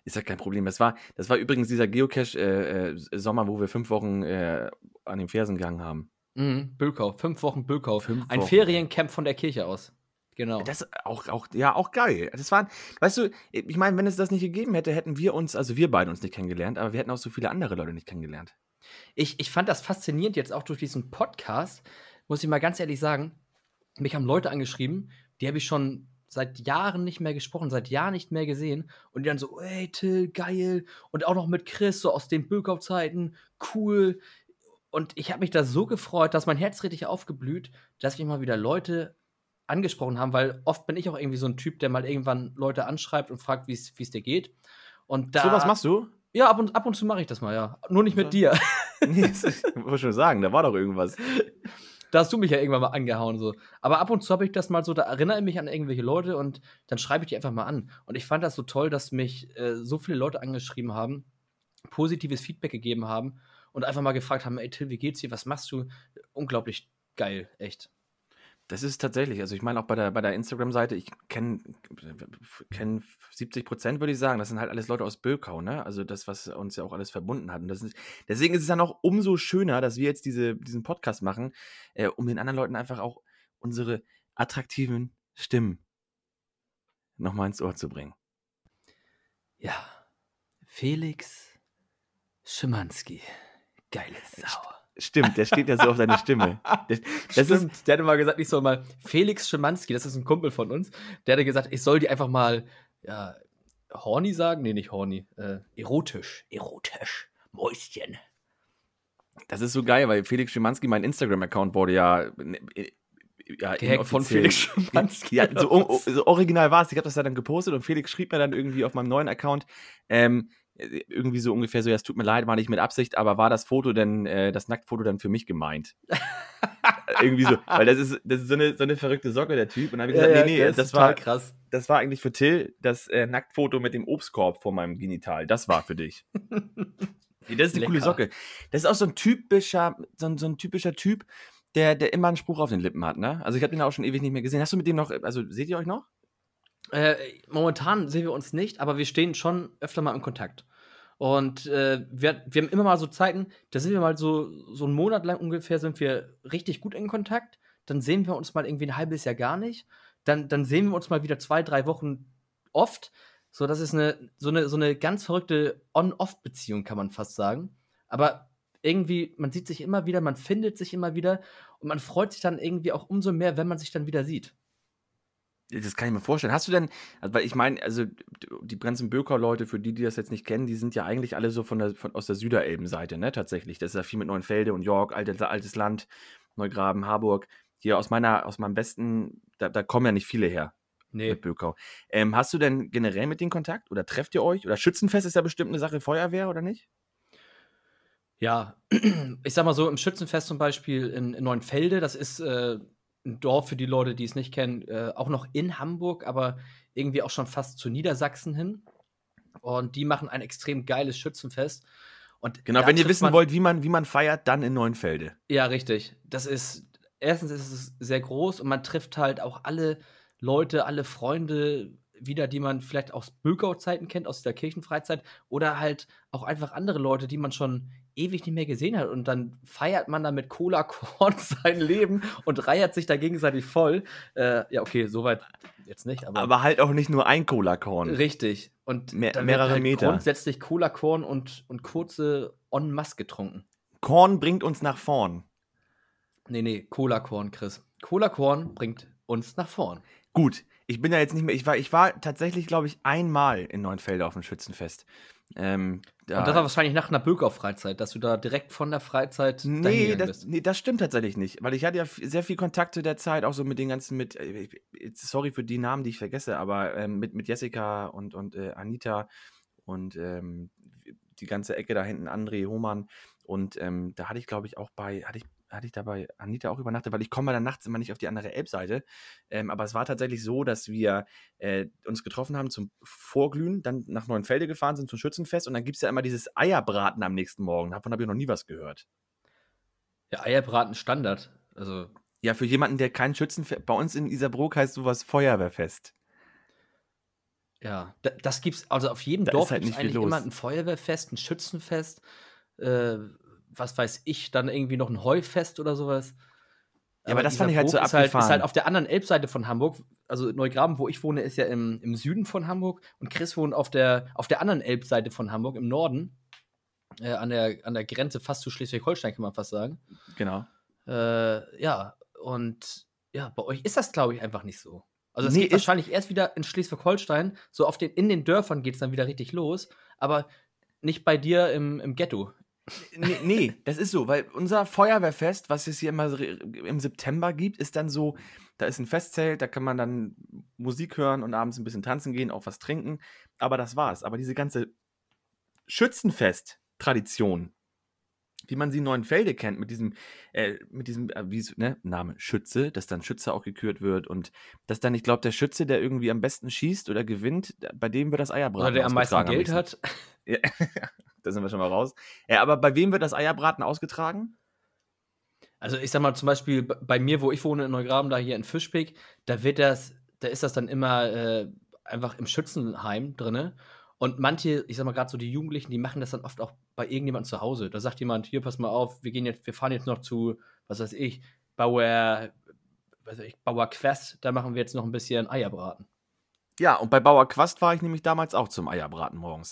Ist ja kein Problem. Das war, das war übrigens dieser Geocache-Sommer, äh, wo wir fünf Wochen äh, an den Fersen gegangen haben. Mhm, Bülkau, fünf Wochen Bülkau. Fünf Ein Wochen. Feriencamp von der Kirche aus. Genau. Das auch, auch, ja, auch geil. Das waren, weißt du, ich meine, wenn es das nicht gegeben hätte, hätten wir uns, also wir beide uns nicht kennengelernt, aber wir hätten auch so viele andere Leute nicht kennengelernt. Ich, ich fand das faszinierend jetzt auch durch diesen Podcast, muss ich mal ganz ehrlich sagen. Mich haben Leute angeschrieben, die habe ich schon seit Jahren nicht mehr gesprochen, seit Jahren nicht mehr gesehen. Und die dann so, ey, Till, geil. Und auch noch mit Chris, so aus den Bülkau-Zeiten, cool. Und ich habe mich da so gefreut, dass mein Herz richtig aufgeblüht, dass mich mal wieder Leute angesprochen haben, weil oft bin ich auch irgendwie so ein Typ, der mal irgendwann Leute anschreibt und fragt, wie es dir geht. Und da, so was machst du? Ja, ab und, ab und zu mache ich das mal, ja. Nur nicht mit dir. nee, das, ich wollte schon sagen, da war doch irgendwas. Da hast du mich ja irgendwann mal angehauen. So. Aber ab und zu habe ich das mal so, da erinnere ich mich an irgendwelche Leute und dann schreibe ich die einfach mal an. Und ich fand das so toll, dass mich äh, so viele Leute angeschrieben haben, positives Feedback gegeben haben und einfach mal gefragt haben: Ey, Till, wie geht's dir? Was machst du? Unglaublich geil, echt. Das ist tatsächlich, also ich meine auch bei der, bei der Instagram-Seite, ich kenne kenn 70 Prozent, würde ich sagen, das sind halt alles Leute aus Bökau, ne? Also das, was uns ja auch alles verbunden hat. Und ist, deswegen ist es dann auch umso schöner, dass wir jetzt diese, diesen Podcast machen, äh, um den anderen Leuten einfach auch unsere attraktiven Stimmen nochmal ins Ohr zu bringen. Ja. Felix Schimanski. Geile Sau. Stimmt, der steht ja so auf seine Stimme. Das, das ist, Stimmt, der hatte mal gesagt, ich soll mal Felix Schimanski, das ist ein Kumpel von uns, der hatte gesagt, ich soll die einfach mal, ja, horny sagen? Nee, nicht horny, äh, erotisch, erotisch, Mäuschen. das ist so geil, weil Felix Schimanski, mein Instagram-Account wurde ja, äh, ja Gehackt von Felix Schimanski. Ja, so, so original war es. Ich habe das ja dann gepostet und Felix schrieb mir dann irgendwie auf meinem neuen Account, ähm, äh, irgendwie so ungefähr so, ja, es tut mir leid, war nicht mit Absicht, aber war das Foto denn, äh, das Nacktfoto dann für mich gemeint? irgendwie so, weil das ist, das ist so eine, so eine verrückte Socke, der Typ. Und dann habe ich gesagt, nee, nee, ist das total war, krass. das war eigentlich für Till das äh, Nacktfoto mit dem Obstkorb vor meinem Genital. Das war für dich. Nee, das ist eine coole Lecker. Socke. Das ist auch so ein typischer, so ein, so ein typischer Typ, der, der immer einen Spruch auf den Lippen hat, ne? Also ich habe den auch schon ewig nicht mehr gesehen. Hast du mit dem noch, also seht ihr euch noch? Äh, momentan sehen wir uns nicht, aber wir stehen schon öfter mal im Kontakt. Und äh, wir, wir haben immer mal so Zeiten, da sind wir mal so, so einen Monat lang ungefähr sind wir richtig gut in Kontakt. Dann sehen wir uns mal irgendwie ein halbes Jahr gar nicht. Dann, dann sehen wir uns mal wieder zwei, drei Wochen oft. So, das ist eine, so, eine, so eine ganz verrückte On-Off-Beziehung, kann man fast sagen. Aber irgendwie, man sieht sich immer wieder, man findet sich immer wieder und man freut sich dann irgendwie auch umso mehr, wenn man sich dann wieder sieht. Das kann ich mir vorstellen. Hast du denn, also, weil ich meine, also die ganzen Böker-Leute, für die, die das jetzt nicht kennen, die sind ja eigentlich alle so von der, von, aus der Süderelben-Seite, ne, tatsächlich. Das ist ja viel mit Neuenfelde und York, altes, altes Land, Neugraben, Harburg. Hier aus meiner, aus meinem Westen, da, da kommen ja nicht viele her Nee. mit Bökau. Ähm, hast du denn generell mit denen Kontakt? Oder trefft ihr euch? Oder Schützenfest ist ja bestimmt eine Sache, Feuerwehr, oder nicht? Ja, ich sag mal so, im Schützenfest zum Beispiel in, in Neuenfelde, das ist äh, ein Dorf für die Leute, die es nicht kennen, äh, auch noch in Hamburg, aber irgendwie auch schon fast zu Niedersachsen hin. Und die machen ein extrem geiles Schützenfest. Und Genau, wenn ihr wissen wollt, wie man, wie man feiert, dann in Neuenfelde. Ja, richtig. Das ist, erstens ist es sehr groß und man trifft halt auch alle Leute, alle Freunde wieder, die man vielleicht aus Bökau-Zeiten kennt, aus der Kirchenfreizeit oder halt auch einfach andere Leute, die man schon ewig nicht mehr gesehen hat und dann feiert man da mit Cola Korn sein Leben und reiert sich da gegenseitig voll. Äh, ja, okay, soweit jetzt nicht, aber, Aber halt auch nicht nur ein Cola-Korn. richtig. Und da wird mehrere halt Meter. grundsätzlich Cola Korn und, und kurze en masse getrunken. Korn bringt uns nach vorn. Nee, nee, Cola Korn, Chris. Cola Korn bringt uns nach vorn. Gut, ich bin ja jetzt nicht mehr. Ich war, ich war tatsächlich, glaube ich, einmal in Neuenfelde auf dem Schützenfest. Ähm, da, Und das war wahrscheinlich nach einer Böker-Freizeit, dass du da direkt von der Freizeit nee, das, bist. nee, das stimmt tatsächlich nicht. Weil ich hatte ja sehr viel Kontakt zu der Zeit, auch so mit den ganzen, mit, äh, sorry für die Namen, die ich vergesse, aber ähm, mit, mit Jessica und, und äh, Anita und ähm, die ganze Ecke da hinten, André Hohmann. Und ähm, da hatte ich, glaube ich, auch bei, hatte ich, hatte ich da bei Anita auch übernachtet, weil ich komme dann nachts immer nicht auf die andere Elbseite. Ähm, aber es war tatsächlich so, dass wir äh, uns getroffen haben zum Vorglühen, dann nach Neuenfelde gefahren sind zum Schützenfest und dann gibt es ja immer dieses Eierbraten am nächsten Morgen. Davon habe ich noch nie was gehört. Ja, Eierbraten Standard. Also. Ja, für jemanden, der kein Schützenfest. Bei uns in Isarbrook heißt sowas Feuerwehrfest. Ja, da, das gibt's, also auf jedem Da Dorf ist halt nicht eigentlich los. immer ein Feuerwehrfest, ein Schützenfest, äh, was weiß ich, dann irgendwie noch ein Heufest oder sowas. Ja, aber das fand ich halt so Isarburg ist halt, ist abgefahren. halt auf der anderen Elbseite von Hamburg. Also Neugraben, wo ich wohne, ist ja im, im Süden von Hamburg und Chris wohnt auf der, auf der anderen Elbseite von Hamburg, im Norden. Äh, an, der, an der Grenze fast zu Schleswig-Holstein, kann man fast sagen. Genau. Äh, ja, und ja, bei euch ist das, glaube ich, einfach nicht so. Also es Nee, geht ist- wahrscheinlich erst wieder in Schleswig-Holstein, so auf den, in den Dörfern geht es dann wieder richtig los, aber nicht bei dir im, im Ghetto. Nee, nee, das ist so, weil unser Feuerwehrfest, was es hier immer im September gibt, ist dann so, da ist ein Festzelt, da kann man dann Musik hören und abends ein bisschen tanzen gehen, auch was trinken, aber das war's. Aber diese ganze Schützenfest-Tradition, wie man sie in Neuenfelde kennt, mit diesem, äh, mit diesem, äh, wie ne, Name Schütze, dass dann Schütze auch gekürt wird und dass dann, ich glaube, der Schütze, der irgendwie am besten schießt oder gewinnt, bei dem wird das Eierbraten Oder der am meisten Geld nächsten- hat. ja, da sind wir schon mal raus. Ja, aber bei wem wird das Eierbraten ausgetragen? Also ich sag mal zum Beispiel bei mir, wo ich wohne in Neugraben, da hier in Fischbeck, da wird das, da ist das dann immer äh, einfach im Schützenheim drinne. Und manche, ich sag mal gerade so die Jugendlichen, die machen das dann oft auch bei irgendjemandem zu Hause. Da sagt jemand, hier, pass mal auf, wir gehen jetzt, wir fahren jetzt noch zu, was weiß ich, Bauer, weiß ich, Bauer Quest, da machen wir jetzt noch ein bisschen Eierbraten. Ja, und bei Bauer Quast war ich nämlich damals auch zum Eierbraten morgens.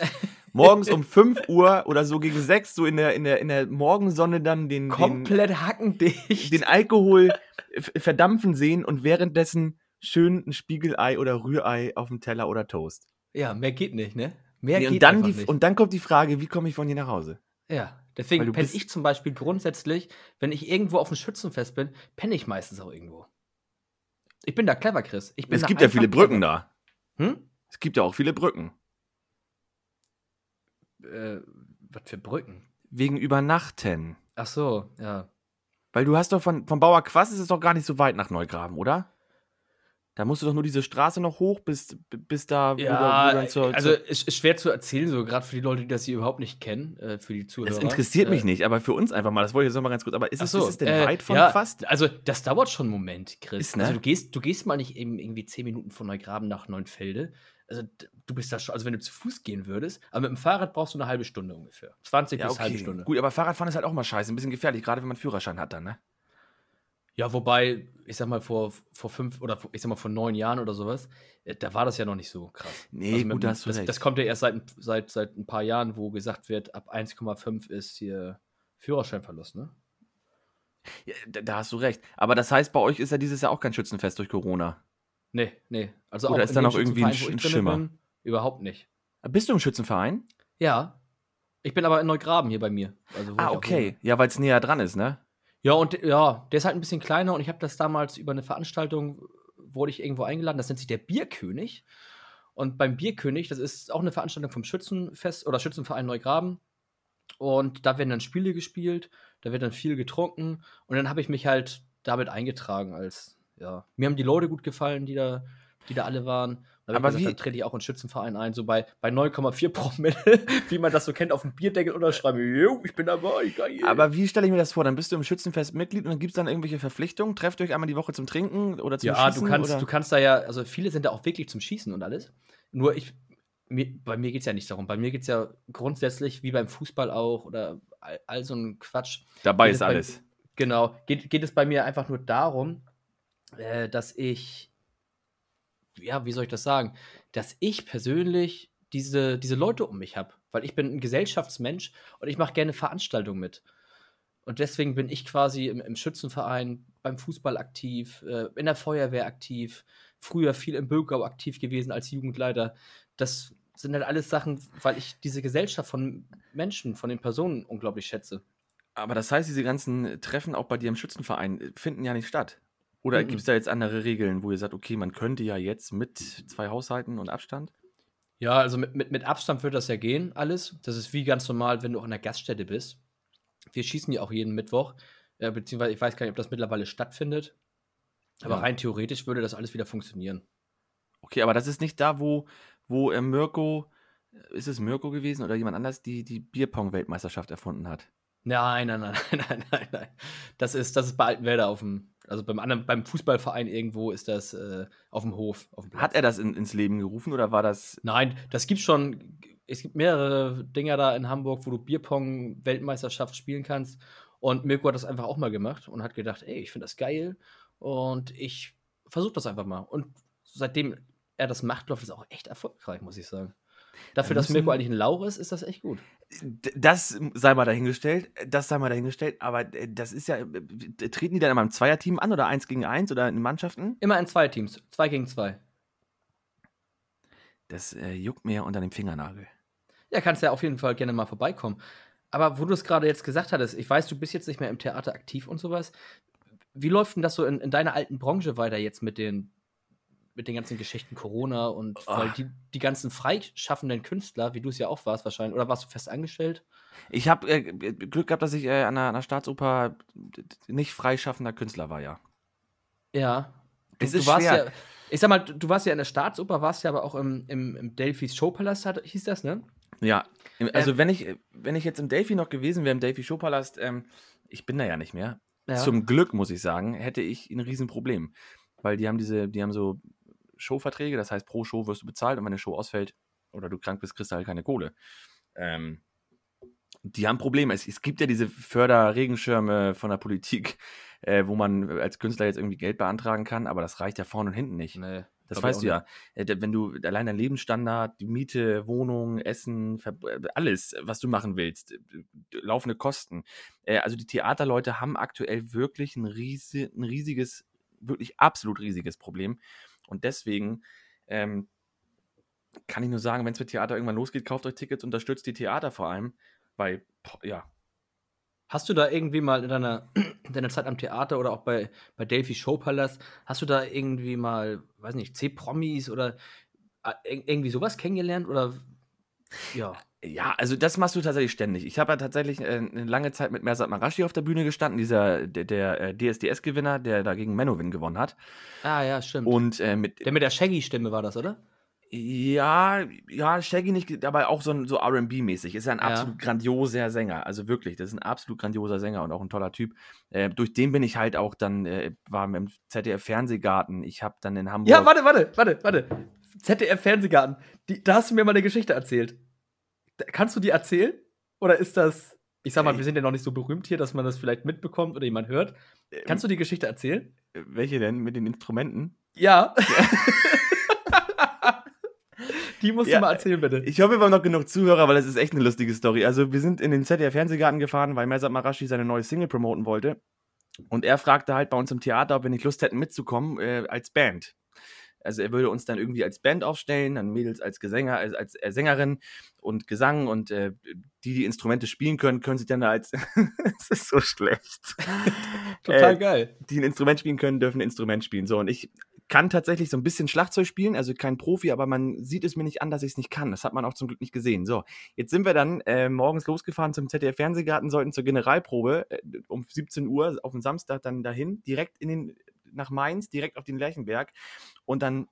morgens um 5 Uhr oder so gegen 6, so in der, in der, in der Morgensonne dann den, den, Komplett hackendicht. den Alkohol verdampfen sehen und währenddessen schön ein Spiegelei oder Rührei auf dem Teller oder Toast. ja, mehr geht nicht, ne? Mehr Nee, geht und, dann die, nicht. und dann kommt die Frage, wie komme ich von hier nach Hause? Ja, deswegen penne ich zum Beispiel grundsätzlich, wenn ich irgendwo auf dem Schützenfest bin, penne ich meistens auch irgendwo. Ich bin da clever, Chris. Ich bin Es gibt ja viele Brücken da. Hm? Es gibt ja auch viele Brücken. Äh, was für Brücken? Wegen Übernachten. Ach so, ja. Weil du hast doch von, von Bauer Quast ist es doch gar nicht so weit nach Neugraben, oder? Da musst du doch nur diese Straße noch hoch, bis, bis da, wo wo Ja, du dann zur, also ist, ist schwer zu erzählen, so gerade für die Leute, die das hier überhaupt nicht kennen, äh, für die Zuhörer. Das interessiert mich Äh, nicht, aber für uns einfach mal, das wollte ich jetzt noch mal ganz kurz, aber ist, Ach es, so, ist es denn äh, weit von ja, Quast? Also, das dauert schon einen Moment, Chris. Ist, ne? Also, du gehst, du gehst mal nicht eben irgendwie 10 Minuten von Neugraben nach Neunfelde. Also, du bist da schon, also wenn du zu Fuß gehen würdest, aber mit dem Fahrrad brauchst du eine halbe Stunde ungefähr. 20 Ja, bis halbe okay. Stunde. Gut, aber Fahrradfahren ist halt auch mal scheiße, ein bisschen gefährlich, gerade wenn man einen Führerschein hat dann, ne? Ja, wobei, ich sag mal, vor, vor fünf oder ich sag mal vor neun Jahren oder sowas, äh, da war das ja noch nicht so krass. Nee, Also mit gut, hast du das, recht. das kommt ja erst seit, seit, seit ein paar Jahren, wo gesagt wird, ab 1,5 ist hier Führerscheinverlust, ne? Ja, da, hast du recht. Aber das heißt, bei euch ist ja dieses Jahr auch kein Schützenfest durch Corona. Nee, nee. Also Oder auch ist da noch irgendwie ein drinne Schimmer? bin, überhaupt nicht. Bist du im Schützenverein? Ja. Ich bin aber in Neugraben hier bei mir. Also Ah, okay. Ja, weil es näher dran ist, ne? Ja, und ja, der ist halt ein bisschen kleiner und ich habe das damals über eine Veranstaltung, wurde ich irgendwo eingeladen, das nennt sich der Bierkönig. Und beim Bierkönig, das ist auch eine Veranstaltung vom Schützenfest oder Schützenverein Neugraben. Und da werden dann Spiele gespielt, da wird dann viel getrunken und dann habe ich mich halt damit eingetragen als, ja, mir haben die Leute gut gefallen, die da, die da alle waren. Da Aber gesagt, wie- dann trete ich auch in Schützenverein ein, so bei, bei 9,4 Promille, wie man das so kennt, auf dem Bierdeckel unterschreiben, jo, ich bin dabei, geil. Aber wie stelle ich mir das vor? Dann bist du im Schützenfest Mitglied und dann gibt es dann irgendwelche Verpflichtungen? Trefft euch einmal die Woche zum Trinken oder zum Ja, Schießen? du kannst, oder? du kannst da ja, also viele sind da auch wirklich zum Schießen und alles. Nur ich, mir, bei mir geht es ja nicht darum. Bei mir geht es ja grundsätzlich, wie beim Fußball auch oder all, all so ein Quatsch. Dabei geht ist es bei- alles. Genau, geht, geht es bei mir einfach nur darum, äh, dass ich, ja, wie soll ich das sagen, dass ich persönlich diese, diese Leute um mich habe. Weil ich bin ein Gesellschaftsmensch und ich mache gerne Veranstaltungen mit. Und deswegen bin ich quasi im, im Schützenverein, beim Fußball aktiv, äh, in der Feuerwehr aktiv, früher viel im Bögau aktiv gewesen als Jugendleiter. Das sind halt alles Sachen, weil ich diese Gesellschaft von Menschen, von den Personen unglaublich schätze. Aber das heißt, diese ganzen Treffen auch bei dir im Schützenverein äh, finden ja nicht statt. Oder Mhm. gibt es da jetzt andere Regeln, wo ihr sagt, okay, man könnte ja jetzt mit zwei Haushalten und Abstand? Ja, also mit, mit, mit Abstand wird das ja gehen, alles. Das ist wie ganz normal, wenn du auch in der Gaststätte bist. Wir schießen ja auch jeden Mittwoch, äh, beziehungsweise ich weiß gar nicht, ob das mittlerweile stattfindet. Aber Ja. rein theoretisch würde das alles wieder funktionieren. Okay, aber das ist nicht da, wo, wo äh, Mirko, ist es Mirko gewesen oder jemand anders, die die Bierpong-Weltmeisterschaft erfunden hat? Nein, nein, nein, nein, nein, nein, nein. Das ist, das ist bei Altenwerder auf dem, also beim anderen, beim Fußballverein irgendwo ist das äh, auf dem Hof. Auf dem. Hat er das in, ins Leben gerufen oder war das. Nein, das gibt schon. Es gibt mehrere Dinger da in Hamburg, wo du Bierpong-Weltmeisterschaft spielen kannst. Und Mirko hat das einfach auch mal gemacht und hat gedacht, ey, ich finde das geil. Und ich versuche das einfach mal. Und seitdem er das macht, läuft es auch echt erfolgreich, muss ich sagen. Dafür, Da dass Mirko eigentlich ein Lauch ist, ist das echt gut. Das sei mal dahingestellt, das sei mal dahingestellt, aber äh, das ist ja, äh, treten die dann immer im Zweierteam an oder eins gegen eins oder in Mannschaften? Immer in zwei Teams. Zwei gegen zwei. Das äh, juckt mir unter dem Fingernagel. Ja, kannst ja auf jeden Fall gerne mal vorbeikommen. Aber wo du es gerade jetzt gesagt hattest, ich weiß, du bist jetzt nicht mehr im Theater aktiv und sowas. Wie läuft denn das so in, in deiner alten Branche weiter jetzt mit den, mit den ganzen Geschichten Corona und Ach. die, die ganzen freischaffenden Künstler, wie du es ja auch warst wahrscheinlich, oder warst du fest angestellt? Ich habe äh, Glück gehabt, dass ich äh, an, der, an der Staatsoper nicht freischaffender Künstler war, ja. Ja. Du, Es du ist warst schwer. ja, ich sag mal, du du warst ja in der Staatsoper, warst ja aber auch im, im, im Delphis Showpalast, hat, hieß das, ne? Ja, also Ähm. wenn ich wenn ich jetzt im Delphi noch gewesen wäre, im Delphi Showpalast, ähm, ich bin da ja nicht mehr. Ja. Zum Glück muss ich sagen, hätte ich ein Riesenproblem, weil die haben diese, die haben so Showverträge, das heißt pro Show wirst du bezahlt und wenn eine Show ausfällt oder du krank bist, kriegst du halt keine Kohle. Ähm, die haben Probleme. Es, es gibt ja diese Förderregenschirme von der Politik, äh, wo man als Künstler jetzt irgendwie Geld beantragen kann, aber das reicht ja vorne und hinten nicht. Nee. Das weißt du ja. Äh, da- Wenn du allein dein Lebensstandard, die Miete, Wohnung, Essen, äh, alles, was du machen willst, äh, laufende Kosten. Äh, Also die Theaterleute haben aktuell wirklich ein, riesi ein riesiges, wirklich absolut riesiges Problem. Und deswegen ähm, kann ich nur sagen, wenn es mit Theater irgendwann losgeht, kauft euch Tickets, unterstützt die Theater vor allem, weil, ja, Hast du da irgendwie mal in deiner, in deiner Zeit am Theater oder auch bei, bei Delphi Showpalast, hast du da irgendwie mal, weiß nicht, C-Promis oder äh, ir- irgendwie sowas kennengelernt? Oder ja. Ja, also das machst du tatsächlich ständig. Ich habe ja tatsächlich äh, eine lange Zeit mit Mersat Marashi auf der Bühne gestanden, dieser der, der äh, DSDS-Gewinner, der da gegen Menowin gewonnen hat. Ah, ja, stimmt. Und äh, mit Der mit der Shaggy-Stimme war das, oder? ja, ja, Shaggy nicht, aber auch so, so R&B-mäßig. Ist ja ein Ja. absolut grandioser Sänger. Also wirklich, das ist ein absolut grandioser Sänger und auch ein toller Typ. Äh, durch den bin ich halt auch dann, äh, war im ZDF-Fernsehgarten. Ich habe dann in Hamburg. Ja, warte, warte, warte, warte. ZDF-Fernsehgarten. Da hast du mir mal eine Geschichte erzählt. Kannst du die erzählen? Oder ist das. Ich sag mal, wir sind ja noch nicht so berühmt hier, dass man das vielleicht mitbekommt oder jemand hört. Kannst du die Geschichte erzählen? du. Welche denn? Mit den Instrumenten? Ja. die musst Ja, du mal erzählen, bitte. Ich hoffe, wir haben noch genug Zuhörer, weil das ist echt eine lustige Story. Also, wir sind in den ZDF-Fernsehgarten gefahren, weil Mersat Marashi seine neue Single promoten wollte. Und er fragte halt bei uns im Theater, ob wir nicht Lust hätten mitzukommen äh, als Band. Also er würde uns dann irgendwie als Band aufstellen, dann Mädels als Gesänger, als, als äh, Sängerin und Gesang und äh, die, die Instrumente spielen können, können sich dann da als es ist so schlecht. Total äh, geil. die ein Instrument spielen können, dürfen ein Instrument spielen. So, und ich kann tatsächlich so ein bisschen Schlagzeug spielen, also kein Profi, aber man sieht es mir nicht an, dass ich es nicht kann. Das hat man auch zum Glück nicht gesehen. So, jetzt sind wir dann äh, morgens losgefahren zum ZDF-Fernsehgarten, sollten zur Generalprobe äh, um 17 Uhr auf dem Samstag dann dahin, direkt in den, nach Mainz, direkt auf den Lerchenberg. Und dann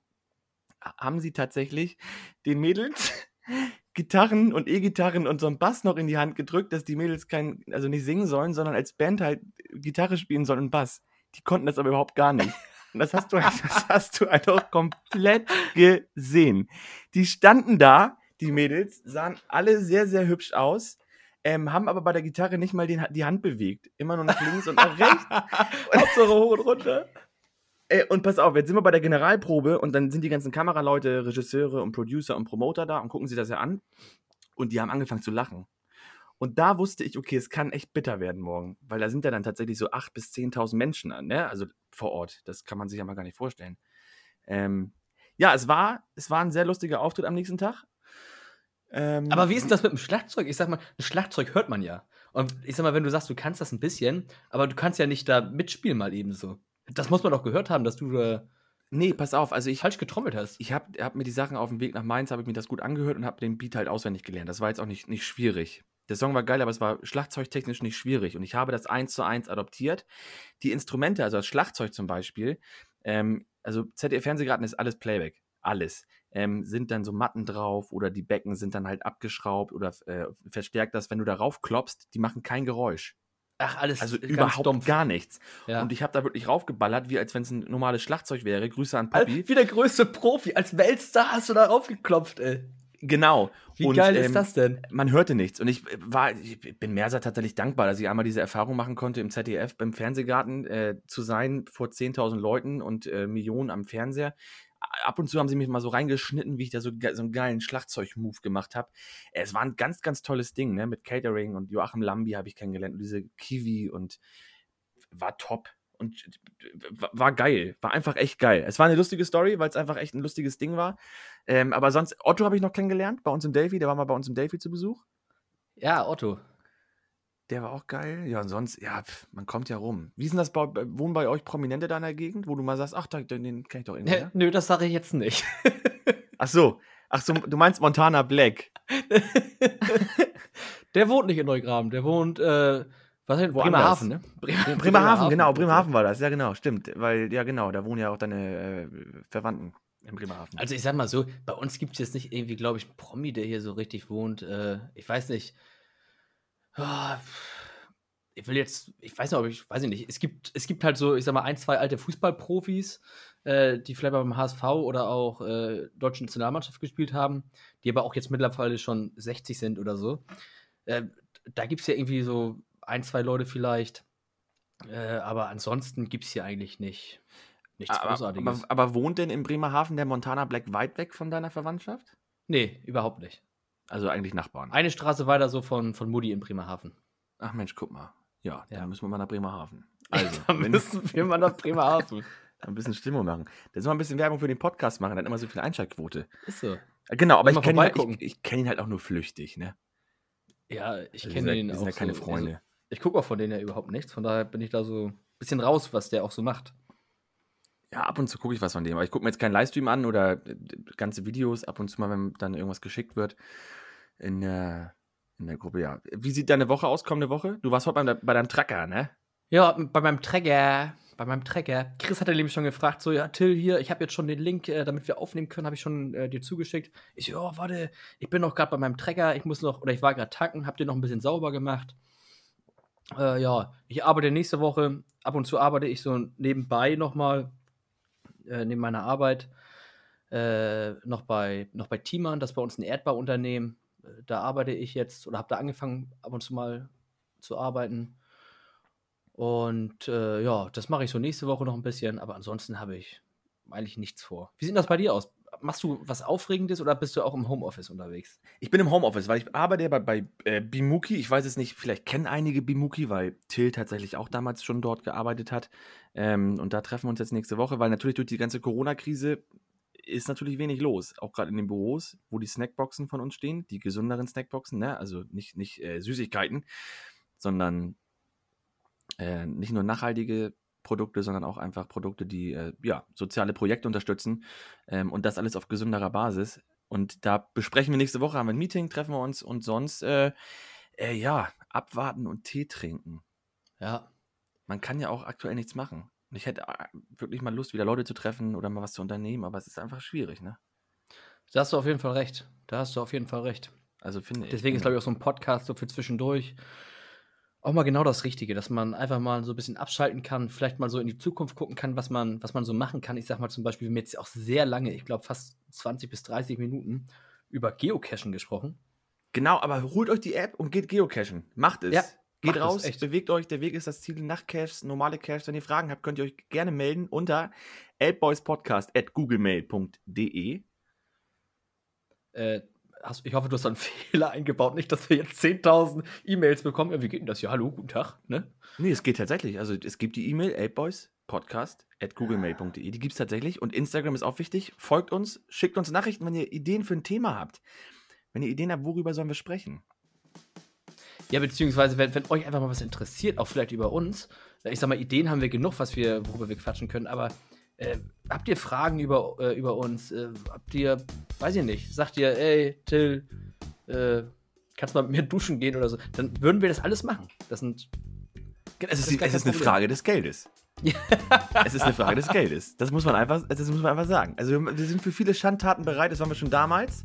haben sie tatsächlich den Mädels Gitarren und E-Gitarren und so einen Bass noch in die Hand gedrückt, dass die Mädels kein, also nicht singen sollen, sondern als Band halt Gitarre spielen sollen und Bass. Die konnten das aber überhaupt gar nicht. Und das hast du, das hast du einfach komplett gesehen. Die standen da, die Mädels, sahen alle sehr, sehr hübsch aus, ähm, haben aber bei der Gitarre nicht mal den, die Hand bewegt. Immer nur nach links und nach rechts. Hauptsache hoch und runter. Ey, und pass auf, jetzt sind wir bei der Generalprobe und dann sind die ganzen Kameraleute, Regisseure und Producer und Promoter da und gucken sich das ja an. Und die haben angefangen zu lachen. Und da wusste ich, okay, es kann echt bitter werden morgen, weil da sind ja dann tatsächlich so 8.000 bis 10.000 Menschen an, ne? Also vor Ort. Das kann man sich ja mal gar nicht vorstellen. Ähm, ja, es war, es war ein sehr lustiger Auftritt am nächsten Tag. Ähm, Aber wie ist denn das mit dem Schlagzeug? Ich sag mal, ein Schlagzeug hört man ja. Und ich sag mal, wenn du sagst, du kannst das ein bisschen, aber du kannst ja nicht da mitspielen mal eben so. Das muss man doch gehört haben, dass du äh, Nee, pass auf, also ich, falsch getrommelt hast. ich habe hab mir die Sachen auf dem Weg nach Mainz, habe ich mir das gut angehört und habe den Beat halt auswendig gelernt. Das war jetzt auch nicht, nicht schwierig. Der Song war geil, aber es war schlagzeugtechnisch nicht schwierig. Und ich habe das eins zu eins adoptiert. Die Instrumente, also das Schlagzeug zum Beispiel, ähm, also ZDF-Fernsehgarten ist alles Playback. Alles. Ähm, sind dann so Matten drauf oder die Becken sind dann halt abgeschraubt oder äh, verstärkt das, wenn du darauf klopfst, die machen kein Geräusch. Ach, alles Also überhaupt dumpf. gar nichts. Ja. Und ich habe da wirklich raufgeballert, wie als wenn es ein normales Schlagzeug wäre. Grüße an Papi. Wie der größte Profi, als Weltstar hast du da raufgeklopft, ey. Genau. Wie Und, geil ähm, ist das denn? Man hörte nichts. Und ich äh, war, ich bin Mersa tatsächlich dankbar, dass ich einmal diese Erfahrung machen konnte, im ZDF beim Fernsehgarten äh, zu sein, vor 10.000 Leuten und äh, Millionen am Fernseher. Ab und zu haben sie mich mal so reingeschnitten, wie ich da so, so einen geilen Schlagzeug-Move gemacht habe. Es war ein ganz, ganz tolles Ding, ne? Mit Catering und Joachim Lambi habe ich kennengelernt und diese Kiwi und war top. Und war geil. War einfach echt geil. Es war eine lustige Story, weil es einfach echt ein lustiges Ding war. Ähm, aber sonst, Otto habe ich noch kennengelernt, bei uns im Delphi. Der war mal bei uns im Delphi zu Besuch. Ja, Otto. Der war auch geil. Ja, und sonst, ja, pf, man kommt ja rum. Wie denn das bei, wohnen bei euch Prominente da in der Gegend, wo du mal sagst, ach, den, den kenne ich doch irgendwie. Ne? Nö, das sage ich jetzt nicht. Ach so. Ach so, du meinst Montana Black. der wohnt nicht in Neugraben, der wohnt, äh, was denn? Woanders. Bremerhaven, ne? Bre Bremerhaven, genau, Bremerhaven war das. Ja, genau, stimmt. Weil, ja, genau, da wohnen ja auch deine äh, Verwandten in Bremerhaven. Also ich sag mal so, bei uns gibt es jetzt nicht irgendwie, glaube ich, einen Promi, der hier so richtig wohnt. Äh, ich weiß nicht. Ah, Ich will jetzt, ich weiß nicht, ob ich, weiß ich nicht. Es gibt, es gibt halt so, ich sag mal, ein, zwei alte Fußballprofis, äh, die vielleicht beim HSV oder auch äh, deutschen Nationalmannschaft gespielt haben, die aber auch jetzt mittlerweile schon 60 sind oder so. Äh, da gibt es ja irgendwie so ein, zwei Leute vielleicht. Äh, aber ansonsten gibt es hier eigentlich nicht. Nichts aber, Großartiges. aber, aber wohnt denn in Bremerhaven der Montana Black weit weg von deiner Verwandtschaft? nee, überhaupt nicht. Also eigentlich Nachbarn. Eine Straße weiter so von, von Mutti in Bremerhaven. Ach Mensch, guck mal. Ja, dann Ja. müssen wir mal nach Bremerhaven. Also, da müssen wir mal nach Bremerhaven. ein bisschen Stimmung machen. Dann soll man ein bisschen Werbung für den Podcast machen, dann immer so viel Einschaltquote. Ist so. Äh, Genau, aber ich kenne ihn, halt- ich, ich kenn ihn halt auch nur flüchtig, ne? Ja, ich Also kenne den wir auch. sind ja keine so, Freunde. Also, ich gucke auch von denen ja überhaupt nichts. Von daher bin ich da so ein bisschen raus, was der auch so macht. Ja, ab und zu gucke ich was von dem, aber ich gucke mir jetzt keinen Livestream an oder äh, ganze Videos, ab und zu mal, wenn dann irgendwas geschickt wird in der, in der Gruppe, ja. Wie sieht deine Woche aus, kommende Woche? Du warst heute bei, bei deinem Tracker, ne? Ja, bei meinem Träger, bei meinem Träger. Chris hat ja nämlich schon gefragt, so, ja, Till, hier, ich habe jetzt schon den Link, äh, damit wir aufnehmen können, habe ich schon äh, dir zugeschickt. Ich so, ja, warte, ich bin noch gerade bei meinem Träger, ich muss noch, oder ich war gerade tanken, hab den noch ein bisschen sauber gemacht. Äh, ja, ich arbeite nächste Woche, ab und zu arbeite ich so nebenbei nochmal, äh, neben meiner Arbeit, äh, noch bei, noch bei Timan, das ist bei uns ein Erdbauunternehmen. Äh, Da arbeite ich jetzt, oder habe da angefangen, ab und zu mal zu arbeiten. Und äh, ja, das mache ich so nächste Woche noch ein bisschen, aber ansonsten habe ich eigentlich nichts vor. Wie sieht das bei dir aus? Machst du was Aufregendes oder bist du auch im Homeoffice unterwegs? Ich bin im Homeoffice, weil ich arbeite bei, bei äh, Bimuki. Ich weiß es nicht, vielleicht kennen einige Bimuki, weil Till tatsächlich auch damals schon dort gearbeitet hat. Ähm, und da treffen wir uns jetzt nächste Woche, weil natürlich durch die ganze Corona-Krise ist natürlich wenig los. Auch gerade in den Büros, wo die Snackboxen von uns stehen, die gesünderen Snackboxen, ne? also nicht, nicht äh, Süßigkeiten, sondern äh, nicht nur nachhaltige Produkte, sondern auch einfach Produkte, die äh, ja, soziale Projekte unterstützen ähm, und das alles auf gesünderer Basis. Und da besprechen wir nächste Woche, haben wir ein Meeting, treffen wir uns und sonst, äh, äh, ja, abwarten und Tee trinken. Ja, Man kann ja auch aktuell nichts machen. Und ich hätte äh, wirklich mal Lust, wieder Leute zu treffen oder mal was zu unternehmen, aber es ist einfach schwierig, ne? da hast du auf jeden Fall recht. Da hast du auf jeden Fall recht. Also finde ich. Deswegen ist, glaube ich, auch so ein Podcast so für zwischendurch auch mal genau das Richtige, dass man einfach mal so ein bisschen abschalten kann, vielleicht mal so in die Zukunft gucken kann, was man, was man so machen kann. Ich sag mal zum Beispiel, wir haben jetzt auch sehr lange, ich glaube fast 20 bis 30 Minuten über Geocachen gesprochen. Genau, aber holt euch die App und geht geocachen. Macht es. Ja, Geht macht es, raus, echt. bewegt euch. Der Weg ist das Ziel. Nachtcaches, normale Caches. Wenn ihr Fragen habt, könnt ihr euch gerne melden unter elbboyspodcast.googlemail.de. Äh, hast, ich hoffe, du hast einen Fehler eingebaut, nicht, dass wir jetzt 10.000 E-Mails bekommen. Ja, wie geht denn das? Ja, hallo, guten Tag. Ne? Nee, es geht tatsächlich. Also es gibt die E-Mail elbboyspodcast.googlemail.de. Die gibt es tatsächlich. Und Instagram ist auch wichtig. Folgt uns, schickt uns Nachrichten, wenn ihr Ideen für ein Thema habt. Wenn ihr Ideen habt, worüber sollen wir sprechen? Ja, beziehungsweise, wenn, wenn euch einfach mal was interessiert, auch vielleicht über uns. Ich sag mal, Ideen haben wir genug, was wir, worüber wir quatschen können, aber Äh, habt ihr Fragen über, äh, über uns? Äh, habt ihr, weiß ich nicht, sagt ihr, ey, Till, äh, kannst mal mit mir duschen gehen oder so? Dann würden wir das alles machen. Das sind. Es ist, ist es ist eine. Frage des Geldes. es ist eine Frage des Geldes. Das muss man einfach, das muss man einfach sagen. Also wir wir sind für viele Schandtaten bereit, das waren wir schon damals.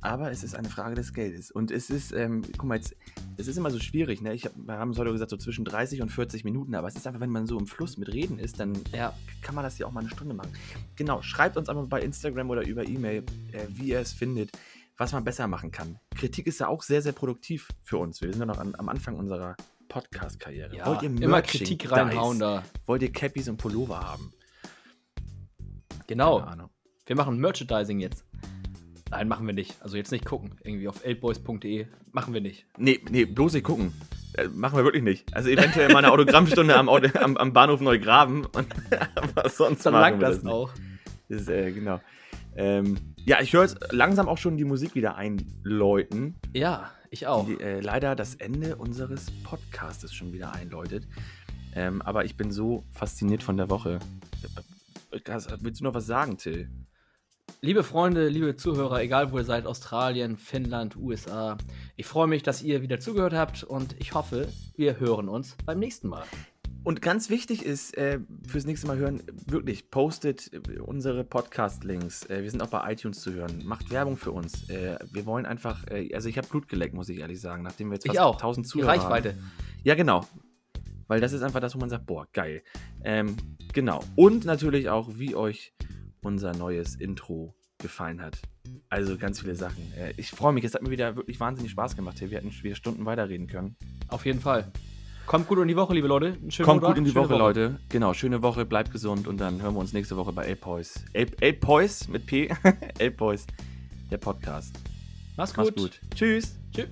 Aber es ist eine Frage des Geldes. Und es ist, ähm, guck mal, jetzt, es ist immer so schwierig, ne? Ich hab, wir haben es heute gesagt, so zwischen 30 und 40 Minuten, aber es ist einfach, wenn man so im Fluss mit Reden ist, dann Ja, kann man das ja auch mal eine Stunde machen. Genau, schreibt uns einfach bei Instagram oder über E-Mail, äh, wie ihr es findet, was man besser machen kann. Kritik ist ja auch sehr, sehr produktiv für uns. Wir sind ja noch an, am Anfang unserer Podcast-Karriere. ja Wollt ihr immer Merchandise? Kritik reinhauen da. Wollt ihr Cappies und Pullover haben? Genau. Wir machen Merchandising jetzt. Nein, machen wir nicht. Also jetzt nicht gucken. Irgendwie auf elboys.de. Machen wir nicht. Nee, nee, bloß nicht gucken. Äh, machen wir wirklich nicht. Also eventuell mal eine Autogrammstunde am, am, am Bahnhof Neugraben. Und, aber sonst Dann machen wir das nicht. auch. Das ist, äh, genau. Ähm, ja, ich höre jetzt langsam auch schon die Musik wieder einläuten. Ja, ich auch. die äh, leider das Ende unseres Podcastes schon wieder einläutet. Ähm, aber ich bin so fasziniert von der Woche. Äh, Willst du noch was sagen, Till? Liebe Freunde, liebe Zuhörer, egal wo ihr seid, Australien, Finnland, USA, ich freue mich, dass ihr wieder zugehört habt und ich hoffe, wir hören uns beim nächsten Mal. Und ganz wichtig ist, äh, fürs nächste Mal hören, wirklich, postet unsere Podcast-Links. Äh, wir sind auch bei iTunes zu hören. Macht Werbung für uns. Äh, wir wollen einfach, äh, also ich habe Blut geleckt, muss ich ehrlich sagen, nachdem wir jetzt Ich fast auch. 1000 Die Zuhörer Reichweite. haben. Ja, genau. Weil das ist einfach das, wo man sagt, boah, geil. Ähm, genau. Und natürlich auch, wie euch unser neues Intro gefallen hat. Also ganz viele Sachen. Äh, ich freue mich, es hat mir wieder wirklich wahnsinnig Spaß gemacht. Hier. Wir hätten wieder Stunden weiterreden können. Auf jeden Fall. Kommt gut in die Woche, liebe Leute. Schönen Kommt Montag, gut in die schöne Woche, Leute. Genau, schöne Woche, bleibt gesund und dann hören wir uns nächste Woche bei Elpois. Elpois mit P. Elpois, der Podcast. Mach's gut. Mach's gut. Tschüss. Tschüss.